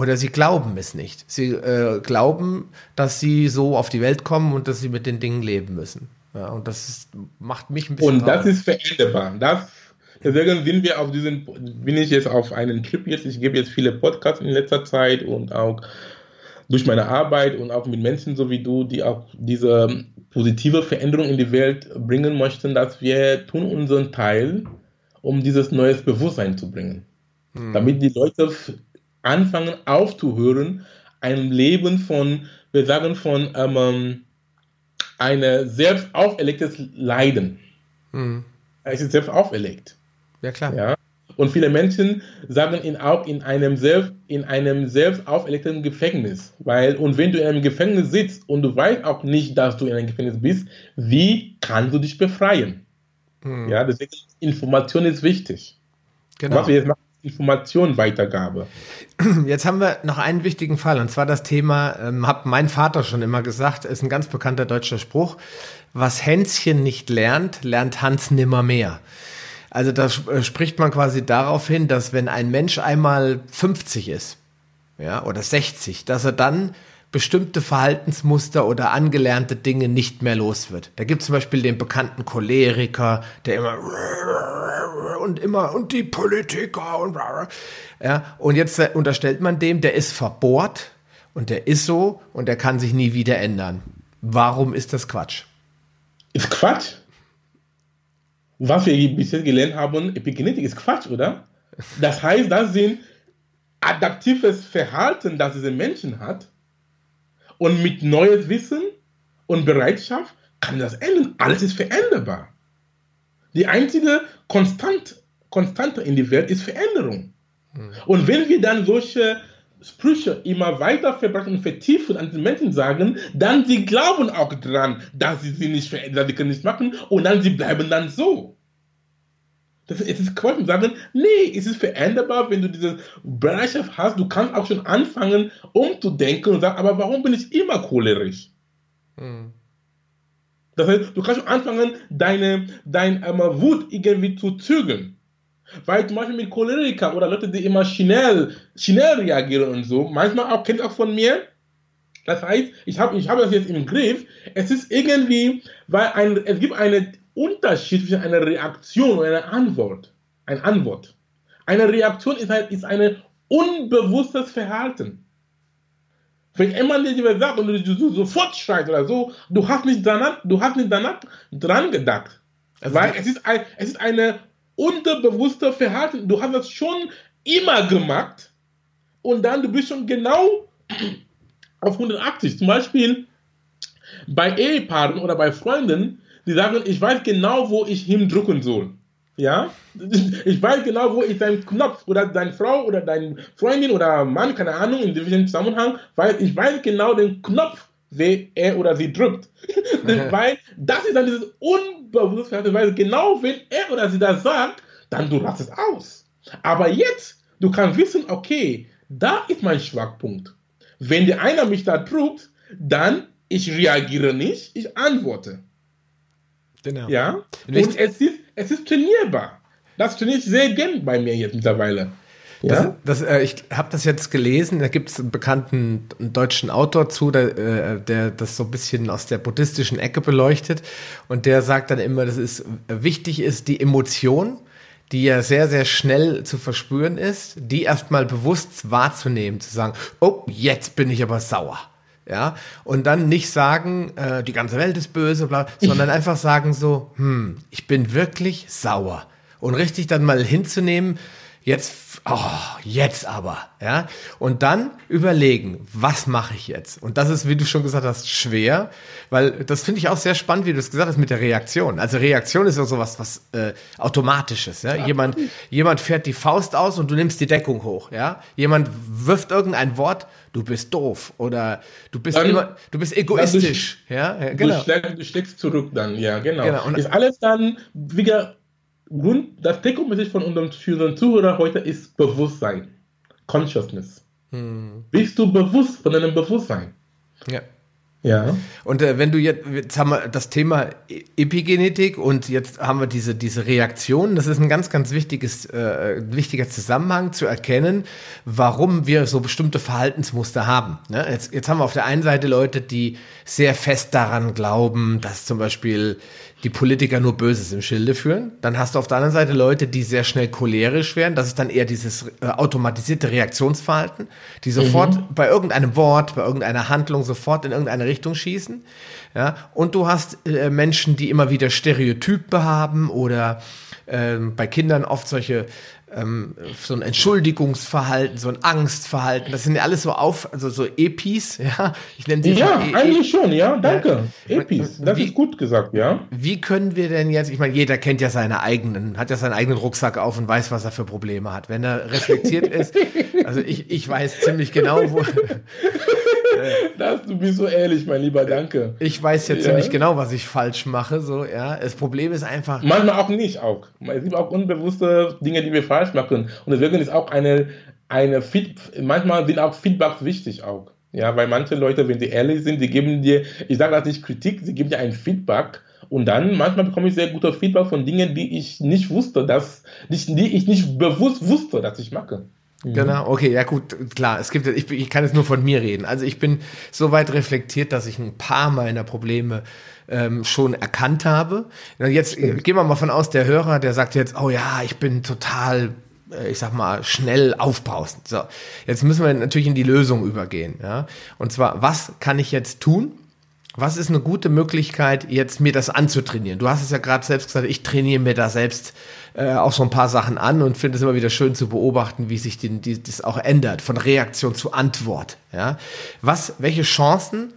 oder sie glauben es nicht. Sie äh, glauben, dass sie so auf die Welt kommen und dass sie mit den Dingen leben müssen. Ja, und das ist, macht mich ein bisschen. Und das ist veränderbar. Das, deswegen sind wir auf diesen, bin ich jetzt auf einen Trip jetzt. Ich gebe jetzt viele Podcasts in letzter Zeit und auch durch meine Arbeit und auch mit Menschen so wie du, die auch diese positive Veränderung in die Welt bringen möchten, dass wir tun unseren Teil, um dieses neues Bewusstsein zu bringen. Hm. Damit die Leute anfangen aufzuhören, ein Leben von, wir sagen von ähm, ein selbst auferlegtes Leiden. Mhm. Es ist selbst auferlegt. Ja, klar. Ja? Und viele Menschen sagen ihn auch in einem selbst, in einem selbst auferlegten Gefängnis. Weil, und wenn du in einem Gefängnis sitzt und du weißt auch nicht, dass du in einem Gefängnis bist, wie kannst du dich befreien? Mhm. Ja, deswegen Information ist wichtig. Genau. Was wir jetzt machen, Informationenweitergabe. Jetzt haben wir noch einen wichtigen Fall, und zwar das Thema, ähm, hat mein Vater schon immer gesagt, ist ein ganz bekannter deutscher Spruch, was Hänschen nicht lernt, lernt Hans nimmer mehr. Also da äh, spricht man quasi darauf hin, dass wenn ein Mensch einmal 50 ist, ja, oder 60, dass er dann bestimmte Verhaltensmuster oder angelernte Dinge nicht mehr los wird. Da gibt es zum Beispiel den bekannten Choleriker, der immer und immer und die Politiker und ja und jetzt unterstellt man dem, der ist verbohrt und der ist so und der kann sich nie wieder ändern. Warum ist das Quatsch? Ist Quatsch? Was wir bisher gelernt haben, Epigenetik ist Quatsch, oder? Das heißt, das sind adaptives Verhalten, das diese Menschen hat. Und mit neues Wissen und Bereitschaft kann das ändern. Alles ist veränderbar. Die einzige Konstant, Konstante in der Welt ist Veränderung. Mhm. Und wenn wir dann solche Sprüche immer weiter verbreiten und vertiefen an den Menschen sagen, dann sie glauben auch dran, dass sie sie nicht verändern, sie können nicht machen und dann sie bleiben dann so. Das, es ist Quatsch und sagen, nee, es ist veränderbar, wenn du diese Bereitschaft hast, du kannst auch schon anfangen, umzudenken und sagen, aber warum bin ich immer cholerisch? Mhm. Das heißt, du kannst anfangen, deine, deine ähm, Wut irgendwie zu zügeln. Weil zum Beispiel mit Choleriker oder Leute, die immer schnell, schnell reagieren und so, manchmal auch kennt auch von mir. Das heißt, ich habe ich hab das jetzt im Griff. Es ist irgendwie, weil ein, es gibt einen Unterschied zwischen einer Reaktion und einer Antwort. Eine Antwort. Eine Reaktion ist halt ist ein unbewusstes Verhalten. Wenn jemand dir sagt und du, sofort schreist oder so, du hast nicht danach, du hast nicht danach dran gedacht. Also Weil es ist, ein, es ist eine unterbewusste Verhalten. Du hast das schon immer gemacht und dann du bist schon genau auf 180. Zum Beispiel bei Ehepaaren oder bei Freunden, die sagen, ich weiß genau, wo ich hindrücken soll. Ja, ich weiß genau, wo ist dein Knopf oder deine Frau oder deine Freundin oder Mann, keine Ahnung, in diesem Zusammenhang, weil ich weiß genau den Knopf, wer er oder sie drückt. weil das ist dann dieses Unbewusstsein, weil genau, wenn er oder sie das sagt, dann du rastest aus. Aber jetzt, du kannst wissen, okay, da ist mein Schwachpunkt. Wenn der einer mich da drückt, dann ich reagiere nicht, ich antworte. Genau. Ja, und es ist es ist trainierbar. Das trainiert sehr gern bei mir jetzt mittlerweile. Ja? Das, das, äh, ich habe das jetzt gelesen, da gibt es einen bekannten deutschen Autor zu, der, äh, der das so ein bisschen aus der buddhistischen Ecke beleuchtet und der sagt dann immer, dass es wichtig ist, die Emotion, die ja sehr, sehr schnell zu verspüren ist, die erstmal bewusst wahrzunehmen, zu sagen, oh, jetzt bin ich aber sauer. Ja, und dann nicht sagen, äh, die ganze Welt ist böse, bla, sondern einfach sagen so, hm, ich bin wirklich sauer. Und richtig dann mal hinzunehmen, jetzt, oh, jetzt aber, ja. Und dann überlegen, was mache ich jetzt? Und das ist, wie du schon gesagt hast, schwer, weil das finde ich auch sehr spannend, wie du es gesagt hast mit der Reaktion. Also Reaktion ist ja sowas, was äh, automatisches, ja. Jemand, jemand fährt die Faust aus und du nimmst die Deckung hoch, ja. Jemand wirft irgendein Wort, du bist doof oder du bist Dann- immer, du bist egoistisch, ja. ja genau. Du, schlägst, du schlägst zurück dann, ja, genau. Genau, und- ist alles dann, wieder Grund, das Take-Home-Message von unseren Zuhörer heute ist Bewusstsein. Consciousness. Hm. Bist du bewusst von deinem Bewusstsein? ja. Ja. Und äh, wenn du jetzt, jetzt haben wir das Thema E- Epigenetik und jetzt haben wir diese, diese Reaktion. Das ist ein ganz, ganz wichtiges, äh, wichtiger Zusammenhang zu erkennen, warum wir so bestimmte Verhaltensmuster haben. Ne? Jetzt, jetzt haben wir auf der einen Seite Leute, die sehr fest daran glauben, dass zum Beispiel die Politiker nur Böses im Schilde führen. Dann hast du auf der anderen Seite Leute, die sehr schnell cholerisch werden. Das ist dann eher dieses äh, automatisierte Reaktionsverhalten, die sofort bei irgendeinem Wort, bei irgendeiner Handlung sofort in irgendeine Richtung schießen. Ja, und du hast äh, Menschen, die immer wieder Stereotype haben oder ähm, bei Kindern oft solche ähm, so ein Entschuldigungsverhalten, so ein Angstverhalten. Das sind ja alles so auf, also so Epis. Ja, ich nenne sie Ja, E- E- eigentlich schon, ja, danke. Epis, das Wie- ist gut gesagt, ja. wie können wir denn jetzt, ich meine, jeder kennt ja seine eigenen, hat ja seinen eigenen Rucksack auf und weiß, was er für Probleme hat. Wenn er reflektiert ist, also ich, ich weiß ziemlich genau, wo, Das, du bist so ehrlich, mein Lieber, danke. ich weiß ja Ja. ziemlich genau, was ich falsch mache, so, ja. Das Problem ist einfach, Manchmal auch nicht auch. Es gibt auch unbewusste Dinge, die wir falsch machen. Und deswegen ist auch eine, eine Feed, manchmal sind auch Feedbacks wichtig auch. Ja, weil manche Leute, wenn sie ehrlich sind, die geben dir, ich sage das nicht Kritik, sie geben dir ein Feedback. Und dann manchmal bekomme ich sehr gute Feedback von Dingen, die ich nicht wusste, dass, die, ich nicht bewusst wusste, dass ich mache. Genau, okay, ja gut, klar, es gibt, ich, ich kann jetzt nur von mir reden. Also ich bin so weit reflektiert, dass ich ein paar meiner Probleme ähm, schon erkannt habe. Jetzt äh, gehen wir mal von aus, der Hörer, der sagt jetzt, oh ja, ich bin total, äh, ich sag mal, schnell aufbrausend. So, jetzt müssen wir natürlich in die Lösung übergehen. Ja? Und zwar, was kann ich jetzt tun? Was ist eine gute Möglichkeit, jetzt mir das anzutrainieren? Du hast es ja gerade selbst gesagt, ich trainiere mir da selbst äh, auch so ein paar Sachen an und finde es immer wieder schön zu beobachten, wie sich die, die, das auch ändert, von Reaktion zu Antwort. Ja? Was, welche Chancen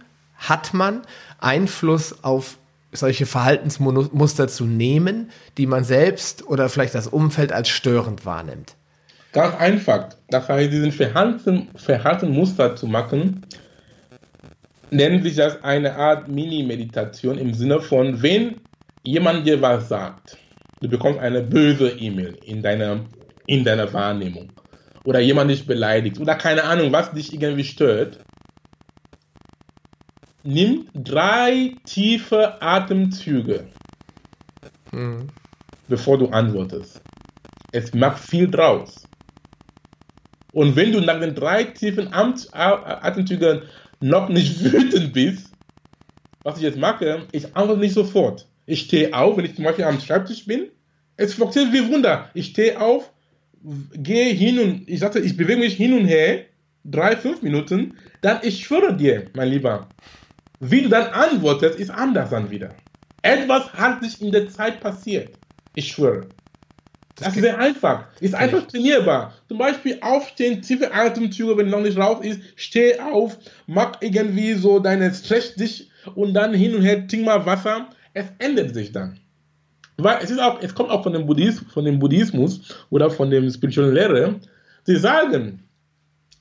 hat man, Einfluss auf solche Verhaltensmuster zu nehmen, die man selbst oder vielleicht das Umfeld als störend wahrnimmt? Ganz einfach. Das heißt, diesen Verhalten, Verhaltenmuster zu machen, nennt sich das eine Art Mini-Meditation im Sinne von, wenn jemand dir was sagt, du bekommst eine böse E-Mail in deiner, in deiner Wahrnehmung oder jemand dich beleidigt oder keine Ahnung, was dich irgendwie stört, nimm drei tiefe Atemzüge, bevor du antwortest. Es macht viel draus. Und wenn du nach den drei tiefen Atemzügen noch nicht wütend bist, was ich jetzt mache, ich antworte nicht sofort. Ich stehe auf, wenn ich zum Beispiel am Schreibtisch bin. Es funktioniert wie Wunder. Ich stehe auf, gehe hin und ich sagte, ich bewege mich hin und her, drei, fünf Minuten, dann ich schwöre dir, mein Lieber, wie du dann antwortest, ist anders dann wieder. Etwas hat sich in der Zeit passiert. Ich schwöre. Das ist sehr einfach. Ist einfach trainierbar. Zum Beispiel aufstehen, tiefe Atemzüge, wenn noch nicht raus ist, steh auf, mach irgendwie so deine Stress dich und dann hin und her, trink mal Wasser. Es ändert sich dann. Weil es ist auch, es kommt auch von dem Buddhismus, von dem Buddhismus oder von dem spirituellen Lehre. Sie sagen,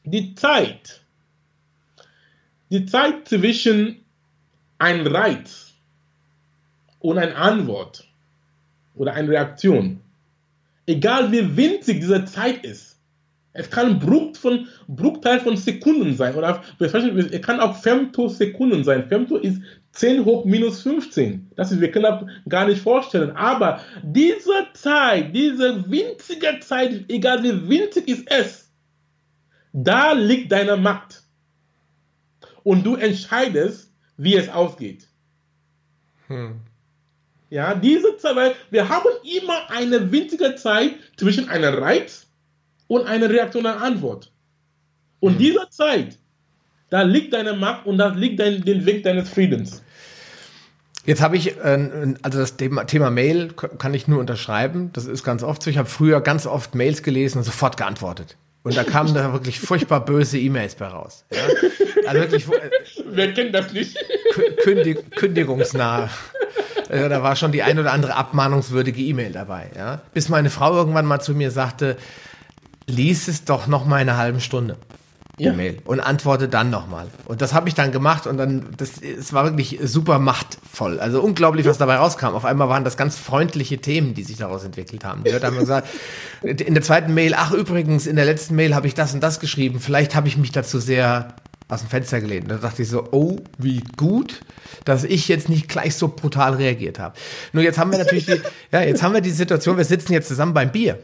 die Zeit, die Zeit zwischen ein Reiz und eine Antwort oder eine Reaktion egal wie winzig diese Zeit ist. Es kann ein von, Bruchteil von Sekunden sein. Oder es kann auch Femtosekunden sein. Femto ist 10 hoch minus 15. Das ist, wir können das gar nicht vorstellen. Aber diese Zeit, diese winzige Zeit, egal wie winzig ist es, da liegt deine Macht. Und du entscheidest, wie es ausgeht. Ja, diese Zeit, wir haben immer eine winzige Zeit zwischen einer Reiz und einer Reaktion einer Antwort. Und mhm. diese Zeit, da liegt deine Macht und da liegt dein, den Weg deines Friedens. Jetzt habe ich, äh, also das Thema, Thema, Mail kann ich nur unterschreiben. Das ist ganz oft so. Ich habe früher ganz oft Mails gelesen und sofort geantwortet. Und da kamen da wirklich furchtbar böse E-Mails bei raus. Ja? Also wirklich. Äh, Wer kennt das nicht? Kündig, kündigungsnah. Also da war schon die ein oder andere abmahnungswürdige E-Mail dabei. Ja? Bis meine Frau irgendwann mal zu mir sagte, lies es doch noch mal eine halbe Stunde ja. E-Mail und antworte dann nochmal. Und das habe ich dann gemacht und dann, das, es war wirklich super machtvoll. Also unglaublich, was dabei rauskam. Auf einmal waren das ganz freundliche Themen, die sich daraus entwickelt haben. Die Leute haben gesagt, in der zweiten Mail, ach übrigens, in der letzten Mail habe ich das und das geschrieben. Vielleicht habe ich mich dazu sehr aus dem Fenster gelehnt. Da dachte ich so, oh, wie gut, dass ich jetzt nicht gleich so brutal reagiert habe. Nur jetzt haben wir natürlich die, ja, jetzt haben wir die Situation, wir sitzen jetzt zusammen beim Bier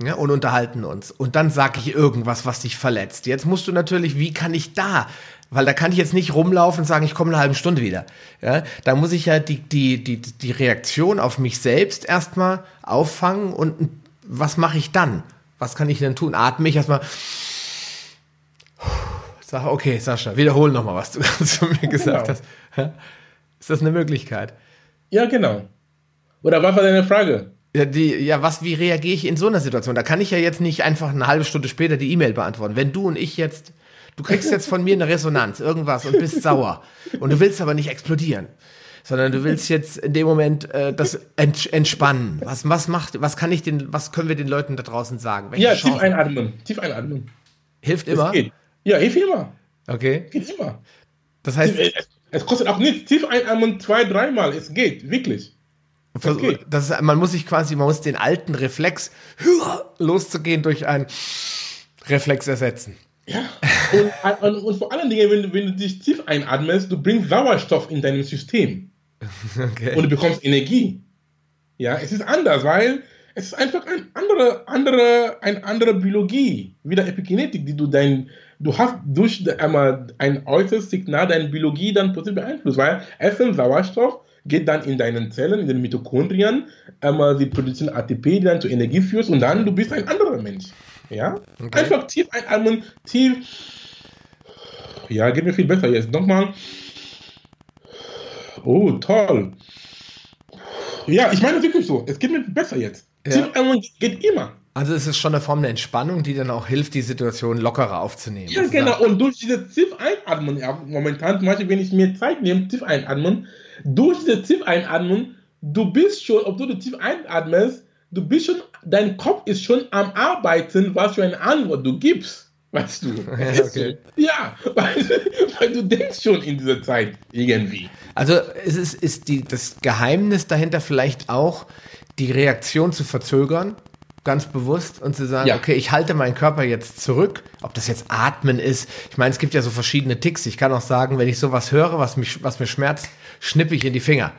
ja, und unterhalten uns. Und dann sage ich irgendwas, was dich verletzt. Jetzt musst du natürlich, wie kann ich da? Weil da kann ich jetzt nicht rumlaufen und sagen, ich komme eine halbe Stunde wieder. Ja, da muss ich ja die, die, die, die Reaktion auf mich selbst erstmal auffangen und was mache ich dann? Was kann ich denn tun? Atme ich erstmal. Sag, okay, Sascha, wiederhole nochmal, was du zu mir gesagt genau. hast. Ist das eine Möglichkeit? Ja, genau. Oder was war deine Frage? Ja, die, ja, was, wie reagiere ich in so einer Situation? Da kann ich ja jetzt nicht einfach eine halbe Stunde später die E-Mail beantworten. Wenn du und ich jetzt, du kriegst jetzt von mir eine Resonanz, irgendwas und bist sauer und du willst aber nicht explodieren, sondern du willst jetzt in dem Moment äh, das ent entspannen. Was, was macht, was kann ich den, was können wir den Leuten da draußen sagen? Welche ja, Chancen? tief einatmen, tief einatmen. Hilft immer? Ja, hilft immer. Okay. Geht immer. Das heißt, es, es kostet auch nichts. Tief einatmen zwei, dreimal. Es geht, wirklich. Okay. Das ist, man muss sich quasi, man muss den alten Reflex loszugehen durch einen Reflex ersetzen. Ja. Und, und, und, vor allen Dingen, wenn du, wenn du dich tief einatmest, du bringst Sauerstoff in deinem System. Okay. Und du bekommst Energie. Ja, es ist anders, weil es ist einfach eine andere, andere, eine andere Biologie, wie der Epigenetik, die du dein, du hast durch einmal ein äußeres Signal deine Biologie dann positiv beeinflusst, weil Essen Sauerstoff geht dann in deinen Zellen, in den Mitochondrien, ähm, sie produzieren ATP, die dann zur Energie führt und dann du bist ein anderer Mensch. Ja? Okay. Einfach tief einatmen, tief. Ja, geht mir viel besser jetzt. Nochmal. Oh, toll. Ja, ich meine wirklich so. Es geht mir besser jetzt. Ja. Tief einatmen geht immer. Also es ist schon eine Form der Entspannung, die dann auch hilft, die Situation lockerer aufzunehmen. Ja, genau. Und durch diese tief einatmen, ja, momentan zum Beispiel, wenn ich mir Zeit nehme, tief einatmen, durch diese Tiefeinatmung, du bist schon, obwohl du tief einatmest, du bist schon, dein Kopf ist schon am Arbeiten, was für eine Antwort du gibst. Weißt du? Ja, okay. ja weil, weil, du denkst schon in dieser Zeit irgendwie. Also es ist, ist die, das Geheimnis dahinter vielleicht auch, die Reaktion zu verzögern, ganz bewusst und zu sagen, ja. okay, ich halte meinen Körper jetzt zurück, ob das jetzt Atmen ist. Ich meine, es gibt ja so verschiedene Ticks. Ich kann auch sagen, wenn ich sowas höre, was mich, was mir schmerzt, schnippe ich in die Finger.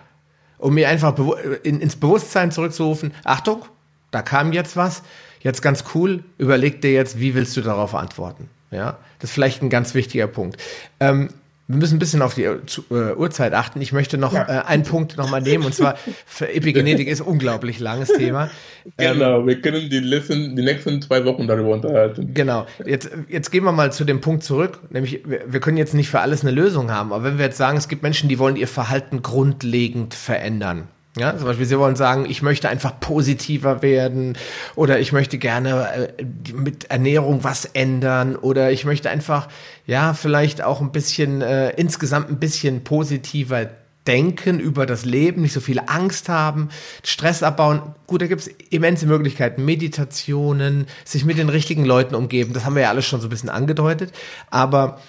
Um mir einfach in, ins Bewusstsein zurückzurufen, Achtung, da kam jetzt was, jetzt ganz cool, überleg dir jetzt, wie willst du darauf antworten. Ja, das ist vielleicht ein ganz wichtiger Punkt. Ähm, wir müssen ein bisschen auf die äh, Uhrzeit achten. Ich möchte noch ja. äh, einen Punkt nochmal nehmen, und zwar für Epigenetik ist ein unglaublich langes Thema. Genau, ähm, wir können die, letzten, die nächsten zwei Wochen darüber unterhalten. Genau, jetzt, jetzt gehen wir mal zu dem Punkt zurück, nämlich wir, wir können jetzt nicht für alles eine Lösung haben, aber wenn wir jetzt sagen, es gibt Menschen, die wollen ihr Verhalten grundlegend verändern, ja, zum Beispiel, Sie wollen sagen, ich möchte einfach positiver werden oder ich möchte gerne äh, mit Ernährung was ändern oder ich möchte einfach, ja, vielleicht auch ein bisschen, äh, insgesamt ein bisschen positiver denken über das Leben, nicht so viel Angst haben, Stress abbauen. Gut, da gibt's immense Möglichkeiten. Meditationen, sich mit den richtigen Leuten umgeben, das haben wir ja alles schon so ein bisschen angedeutet. Aber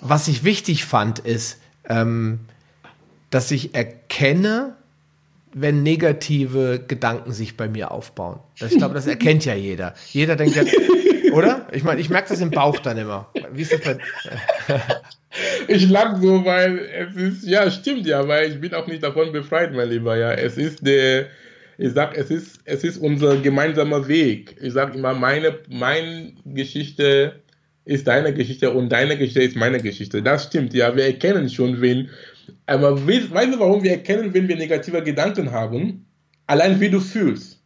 was ich wichtig fand, ist, ähm, dass ich erkenne, wenn negative Gedanken sich bei mir aufbauen. Ich glaube, das erkennt ja jeder. Jeder denkt ja, oder? Ich meine, ich merke das im Bauch dann immer. Wie ist das bei Ich lach so, weil es ist, ja, stimmt ja, weil ich bin auch nicht davon befreit, mein Lieber, ja. Es ist der, ich sag, es ist, es ist unser gemeinsamer Weg. Ich sag immer, meine, meine Geschichte ist deine Geschichte und deine Geschichte ist meine Geschichte. Das stimmt, ja. Wir erkennen schon, wenn Aber weißt du, warum wir erkennen, wenn wir negative Gedanken haben? Allein wie du fühlst.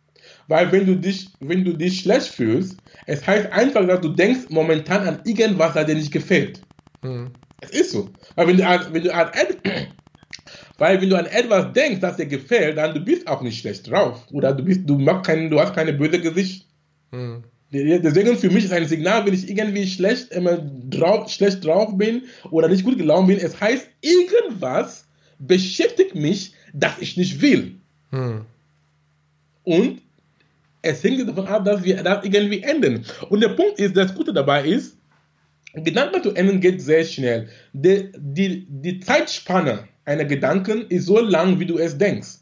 Weil wenn du dich, wenn du dich schlecht fühlst, es heißt einfach, dass du denkst momentan an irgendwas, das dir nicht gefällt. Mhm. Es ist so. Weil wenn du an, wenn du an, weil wenn du an etwas denkst, das dir gefällt, dann du bist auch nicht schlecht drauf. Oder du bist, du machst kein, du hast keine böse Gesicht. Mhm. Deswegen für mich ist ein Signal, wenn ich irgendwie schlecht, immer drauf, schlecht drauf bin oder nicht gut gelaunt bin. Es heißt, irgendwas beschäftigt mich, das ich nicht will. Hm. Und es hängt davon ab, dass wir das irgendwie enden. Und der Punkt ist, das Gute dabei ist, Gedanken zu enden geht sehr schnell. Die, die, die Zeitspanne einer Gedanken ist so lang, wie du es denkst.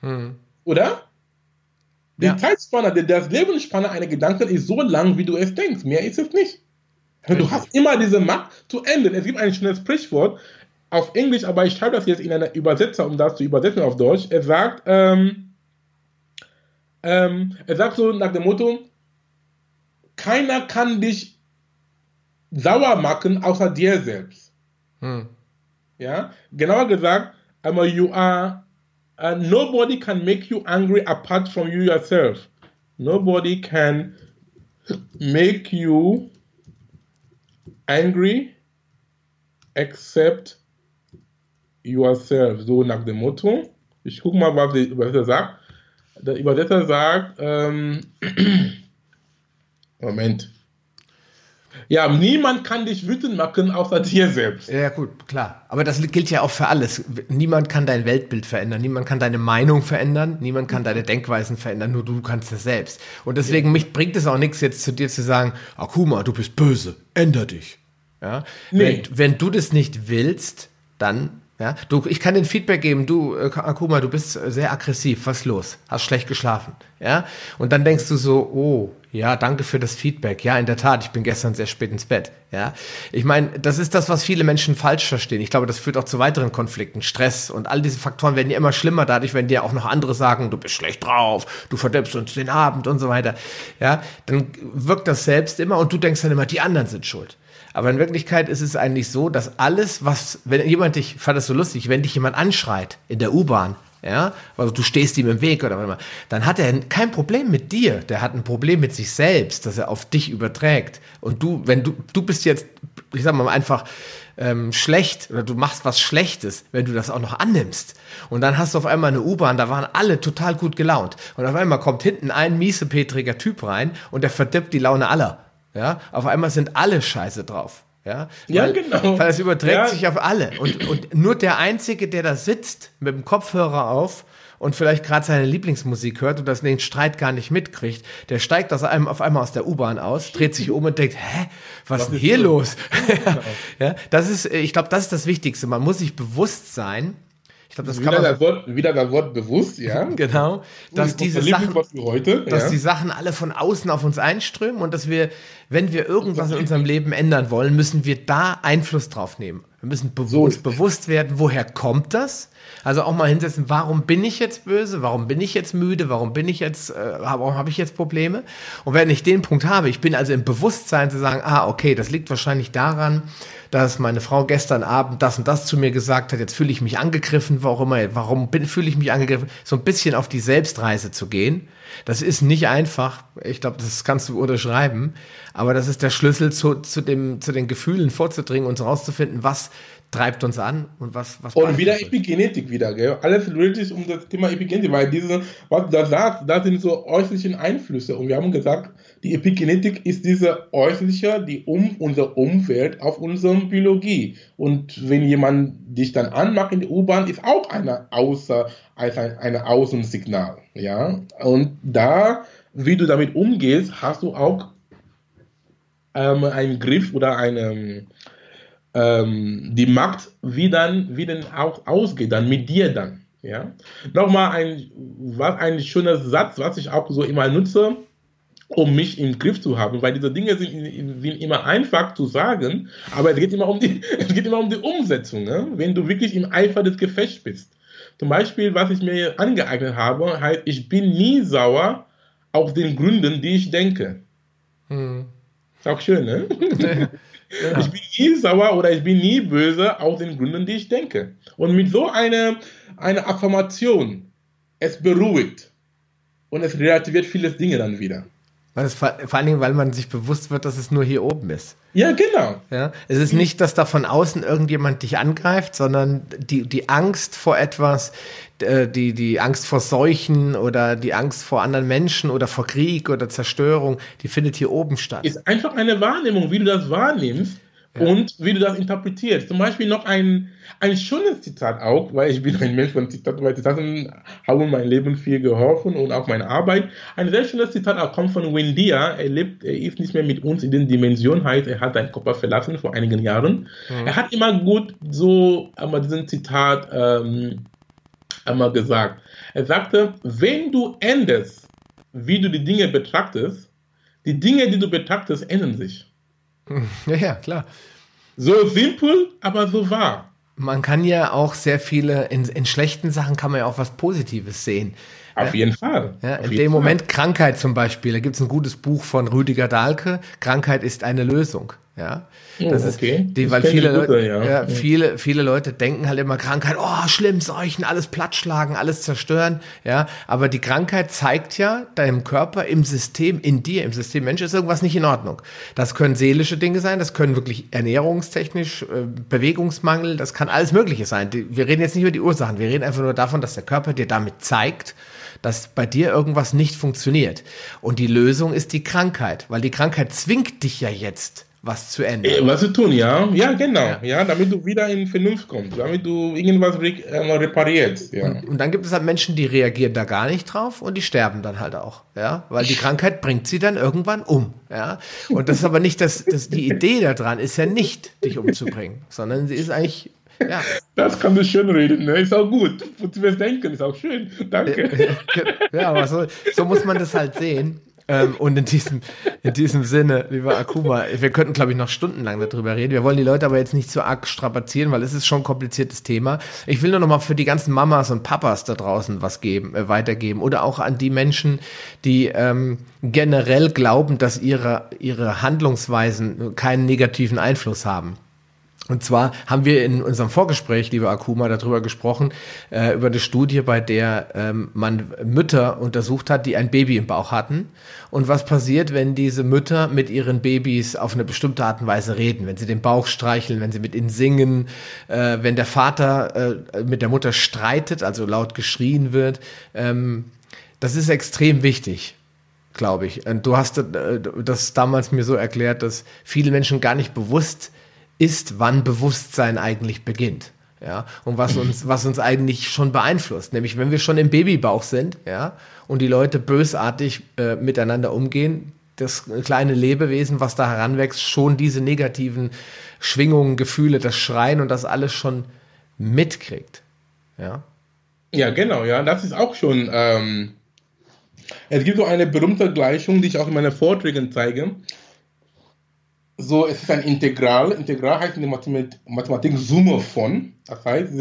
Hm. Oder? Die ja. Zeitspanne, das Lebensspanne einer Gedanken ist so lang, wie du es denkst. Mehr ist es nicht. Du hast immer diese Macht zu enden. Es gibt ein schönes Sprichwort auf Englisch, aber ich schreibe das jetzt in einer Übersetzer, um das zu übersetzen auf Deutsch. Es sagt, ähm, ähm, er sagt so nach dem Motto, keiner kann dich sauer machen außer dir selbst. Hm. Ja, genauer gesagt, um, you are uh, nobody can make you angry apart from you yourself. Nobody can make you angry except yourself. So nach dem Motto. Ich gucke mal, was der Übersetzer sagt. Der Übersetzer sagt, ähm, Moment. Ja, niemand kann dich wütend machen, außer dir selbst. Ja, gut, klar. Aber das gilt ja auch für alles. Niemand kann dein Weltbild verändern, niemand kann deine Meinung verändern, niemand kann deine Denkweisen verändern, nur du kannst es selbst. Und deswegen mich bringt es auch nichts, jetzt zu dir zu sagen, Akuma, du bist böse, änder dich. Ja? Nee. Wenn, wenn du das nicht willst, dann ja, du, ich kann den Feedback geben, du, äh, Akuma, du bist sehr aggressiv, was los? Hast schlecht geschlafen, ja? Und dann denkst du so, oh, ja, danke für das Feedback. Ja, in der Tat, ich bin gestern sehr spät ins Bett, ja? Ich meine, das ist das, was viele Menschen falsch verstehen. Ich glaube, das führt auch zu weiteren Konflikten, Stress und all diese Faktoren werden ja immer schlimmer dadurch, wenn dir auch noch andere sagen, du bist schlecht drauf, du verdirbst uns den Abend und so weiter, ja? Dann wirkt das selbst immer und du denkst dann immer, die anderen sind schuld. Aber in Wirklichkeit ist es eigentlich so, dass alles, was, wenn jemand dich, ich fand das so lustig, wenn dich jemand anschreit in der U-Bahn, ja, also du stehst ihm im Weg oder was immer, dann hat er kein Problem mit dir, der hat ein Problem mit sich selbst, das er auf dich überträgt. Und du, wenn du, du bist jetzt, ich sag mal einfach, ähm, schlecht oder du machst was Schlechtes, wenn du das auch noch annimmst. Und dann hast du auf einmal eine U-Bahn, da waren alle total gut gelaunt. Und auf einmal kommt hinten ein miesepetriger Typ rein und der verdirbt die Laune aller. Ja, auf einmal sind alle scheiße drauf. Ja, weil, ja genau. Weil es überträgt ja. sich auf alle. Und, und nur der Einzige, der da sitzt mit dem Kopfhörer auf und vielleicht gerade seine Lieblingsmusik hört und das den Streit gar nicht mitkriegt, der steigt aus einem auf einmal aus der U-Bahn aus, dreht sich um und denkt, hä, was ist denn hier los? ja, das ist, ich glaube, das ist das Wichtigste. Man muss sich bewusst sein, ich glaube, das wieder kann man, das Wort, wieder das Wort bewusst, ja. genau, dass diese Sachen, heute, dass ja. die Sachen alle von außen auf uns einströmen und dass wir, wenn wir irgendwas in unserem Leben ändern wollen, müssen wir da Einfluss drauf nehmen. Wir müssen be so uns bewusst werden, woher kommt das? Also auch mal hinsetzen, warum bin ich jetzt böse? Warum bin ich jetzt müde? Warum bin ich jetzt, äh, warum habe ich jetzt Probleme? Und wenn ich den Punkt habe, ich bin also im Bewusstsein zu sagen, ah, okay, das liegt wahrscheinlich daran, dass meine Frau gestern Abend das und das zu mir gesagt hat, jetzt fühle ich mich angegriffen, warum immer, warum fühle ich mich angegriffen, so ein bisschen auf die Selbstreise zu gehen. Das ist nicht einfach. Ich glaube, das kannst du unterschreiben. Aber das ist der Schlüssel zu, zu, dem, zu den Gefühlen vorzudringen und herauszufinden, was treibt uns an und was was Und wieder Epigenetik wieder, gell? Alles dreht sich um das Thema Epigenetik, weil diese, was du da sagst, da sind so äußerliche Einflüsse. Und wir haben gesagt, die Epigenetik ist diese äußerliche, die um unser Umfeld auf unsere Biologie. Und wenn jemand dich dann anmacht in der U-Bahn, ist auch eine Außer, als ein eine Außensignal, ja? Und da, wie du damit umgehst, hast du auch ähm, einen Griff oder eine ähm, die Macht, wie dann, wie dann auch ausgeht, dann mit dir dann. Ja? Nochmal ein, was ein schöner Satz, was ich auch so immer nutze, um mich im Griff zu haben, weil diese Dinge sind, sind immer einfach zu sagen, aber es geht immer um die, es geht immer um die Umsetzung, ne? wenn du wirklich im Eifer des Gefechts bist. Zum Beispiel, was ich mir angeeignet habe, heißt, ich bin nie sauer auf den Gründen, die ich denke. Hm. Ist auch schön, ne? Ja. Ich bin nie sauer oder ich bin nie böse aus den Gründen, die ich denke. Und mit so einer eine Affirmation, es beruhigt und es relativiert vieles Dinge dann wieder. Es, vor, vor allen Dingen, weil man sich bewusst wird, dass es nur hier oben ist. Ja, genau. Ja, es ist nicht, dass da von außen irgendjemand dich angreift, sondern die, die Angst vor etwas, äh, die, die Angst vor Seuchen oder die Angst vor anderen Menschen oder vor Krieg oder Zerstörung, die findet hier oben statt. Ist einfach eine Wahrnehmung, wie du das wahrnimmst ja. und wie du das interpretierst. Zum Beispiel noch ein, ein schönes Zitat auch, weil ich bin ein Mensch von Zitaten, weil Zitaten haben mein Leben viel geholfen und auch meine Arbeit. Ein sehr schönes Zitat auch kommt von Wendia. Er lebt, er ist nicht mehr mit uns in den Dimensionen, heißt, er hat seinen Körper verlassen vor einigen Jahren. Mhm. Er hat immer gut so einmal diesen Zitat ähm, einmal gesagt. Er sagte, wenn du änderst, wie du die Dinge betrachtest, die Dinge, die du betrachtest, ändern sich. Ja, ja, klar. So simpel, aber so wahr. Man kann ja auch sehr viele, in, in schlechten Sachen kann man ja auch was Positives sehen. Auf jeden Fall. Ja, in dem Moment Fall. Krankheit zum Beispiel. Da gibt es ein gutes Buch von Rüdiger Dahlke. Krankheit ist eine Lösung. Ja, oh, das oh, okay. ist die, weil viele Leute, ja. ja. viele, viele Leute denken halt immer Krankheit, oh schlimm, Seuchen, alles plattschlagen, alles zerstören. Ja, aber die Krankheit zeigt ja deinem Körper, im System, in dir, im System Mensch ist irgendwas nicht in Ordnung. Das können seelische Dinge sein, das können wirklich ernährungstechnisch, äh, Bewegungsmangel, das kann alles Mögliche sein. Wir reden jetzt nicht über die Ursachen, wir reden einfach nur davon, dass der Körper dir damit zeigt, dass bei dir irgendwas nicht funktioniert. Und die Lösung ist die Krankheit, weil die Krankheit zwingt dich ja jetzt was zu ändern. Äh, was zu tun, ja. Ja, genau. Ja. ja. damit du wieder in Vernunft kommst, damit du irgendwas re äh, reparierst. Ja. Und, und, dann gibt es halt Menschen, die reagieren da gar nicht drauf und die sterben dann halt auch. Ja, weil die Krankheit bringt sie dann irgendwann um. Ja, und das ist aber nicht das, das die Idee daran ist ja nicht, dich umzubringen, sondern sie ist eigentlich ja. Das kann du schön reden, ne? Ist auch gut. Du wirst denken, ist auch schön. Danke. Ja, aber so, so muss man das halt sehen. Ähm, und in diesem, in diesem Sinne, lieber Akuma, wir könnten, glaube ich, noch stundenlang darüber reden. Wir wollen die Leute aber jetzt nicht zu arg strapazieren, weil es ist schon ein kompliziertes Thema. Ich will nur noch mal für die ganzen Mamas und Papas da draußen was geben, äh, weitergeben oder auch an die Menschen, die ähm, generell glauben, dass ihre, ihre Handlungsweisen keinen negativen Einfluss haben. Und zwar haben wir in unserem Vorgespräch, lieber Akuma, darüber gesprochen, äh, über eine Studie, bei der ähm, man Mütter untersucht hat, die ein Baby im Bauch hatten. Und was passiert, wenn diese Mütter mit ihren Babys auf eine bestimmte Art und Weise reden, wenn sie den Bauch streicheln, wenn sie mit ihnen singen, äh, wenn der Vater äh, mit der Mutter streitet, also laut geschrien wird. Ähm, das ist extrem wichtig glaube ich. Und du hast äh, das damals mir so erklärt, dass viele Menschen gar nicht bewusst ist, wann Bewusstsein eigentlich beginnt. Ja, und was uns, was uns eigentlich schon beeinflusst, nämlich wenn wir schon im Babybauch sind, ja, und die Leute bösartig äh, miteinander umgehen, das kleine Lebewesen, was da heranwächst, schon diese negativen Schwingungen, Gefühle, das Schreien und das alles schon mitkriegt. Ja. Ja, genau, ja, das ist auch schon. Ähm, es gibt so eine berühmte Gleichung, die ich auch in meinen Vorträgen zeige so, es ist ein Integral. Integral heißt in der Mathematik, Mathematik Summe von. Das heißt,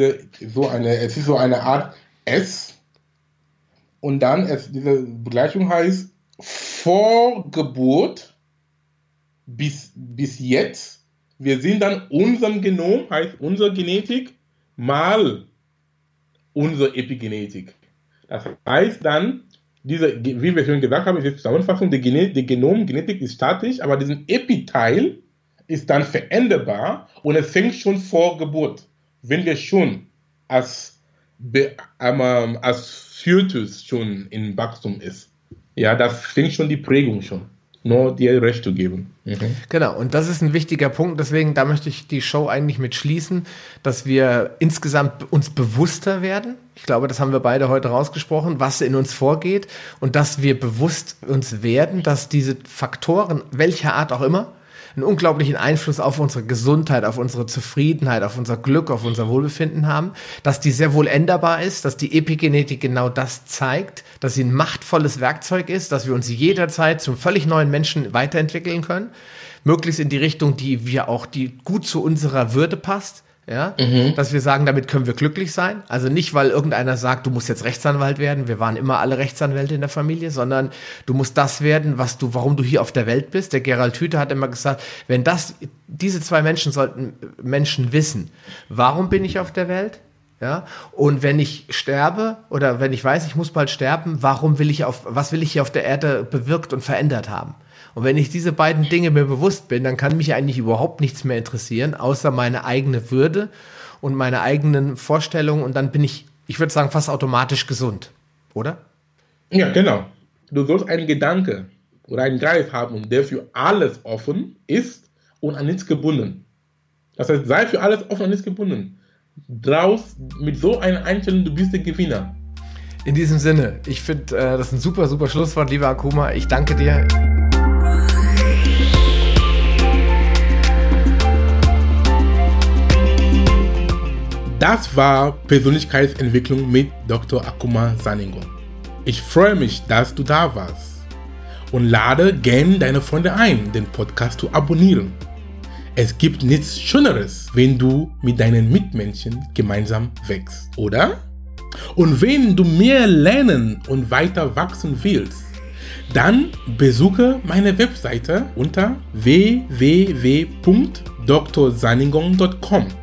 so eine, es ist so eine Art S. Und dann, es, diese Begleichung heißt vor Geburt bis, bis jetzt. Wir sind dann unserem Genom, heißt unsere Genetik, mal unsere Epigenetik. Das heißt dann, diese, wie wir schon gesagt haben, ist die Zusammenfassung, die, Gene die Genomgenetik ist statisch, aber diesen Epiteil ist dann veränderbar und es fängt schon vor Geburt. Wenn wir schon als, ähm, als Fötus schon in Wachstum ist, ja, das fängt schon die Prägung schon nur dir Recht zu geben. Mhm. Genau, und das ist ein wichtiger Punkt. Deswegen, da möchte ich die Show eigentlich mit schließen, dass wir insgesamt uns bewusster werden. Ich glaube, das haben wir beide heute rausgesprochen, was in uns vorgeht und dass wir bewusst uns werden, dass diese Faktoren, welcher Art auch immer, einen unglaublichen Einfluss auf unsere Gesundheit, auf unsere Zufriedenheit, auf unser Glück, auf unser Wohlbefinden haben, dass die sehr wohl änderbar ist, dass die Epigenetik genau das zeigt, dass sie ein machtvolles Werkzeug ist, dass wir uns jederzeit zum völlig neuen Menschen weiterentwickeln können, möglichst in die Richtung, die wir auch, die gut zu unserer Würde passt, Ja, mhm. dass wir sagen, damit können wir glücklich sein. Also nicht, weil irgendeiner sagt, du musst jetzt Rechtsanwalt werden. Wir waren immer alle Rechtsanwälte in der Familie, sondern du musst das werden, was du, warum du hier auf der Welt bist. Der Gerald Hüther hat immer gesagt, wenn das, diese zwei Menschen sollten Menschen wissen, warum bin ich auf der Welt? Ja, und wenn ich sterbe oder wenn ich weiß, ich muss bald sterben, warum will ich auf, was will ich hier auf der Erde bewirkt und verändert haben? Und wenn ich diese beiden Dinge mir bewusst bin, dann kann mich eigentlich überhaupt nichts mehr interessieren, außer meine eigene Würde und meine eigenen Vorstellungen. Und dann bin ich, ich würde sagen, fast automatisch gesund, oder? Ja, genau. Du sollst einen Gedanke oder einen Geist haben, der für alles offen ist und an nichts gebunden. Das heißt, sei für alles offen und an nichts gebunden. Draus mit so einer Einstellung, du bist der Gewinner. In diesem Sinne, ich finde, äh, das ist ein super, super Schlusswort, lieber Akuma. Ich danke dir. Das war Persönlichkeitsentwicklung mit Dr. Akuma Saningo. Ich freue mich, dass du da warst und lade gerne deine Freunde ein, den Podcast zu abonnieren. Es gibt nichts Schöneres, wenn du mit deinen Mitmenschen gemeinsam wächst, oder? Und wenn du mehr lernen und weiter wachsen willst, dann besuche meine Webseite unter www.drsaningong.com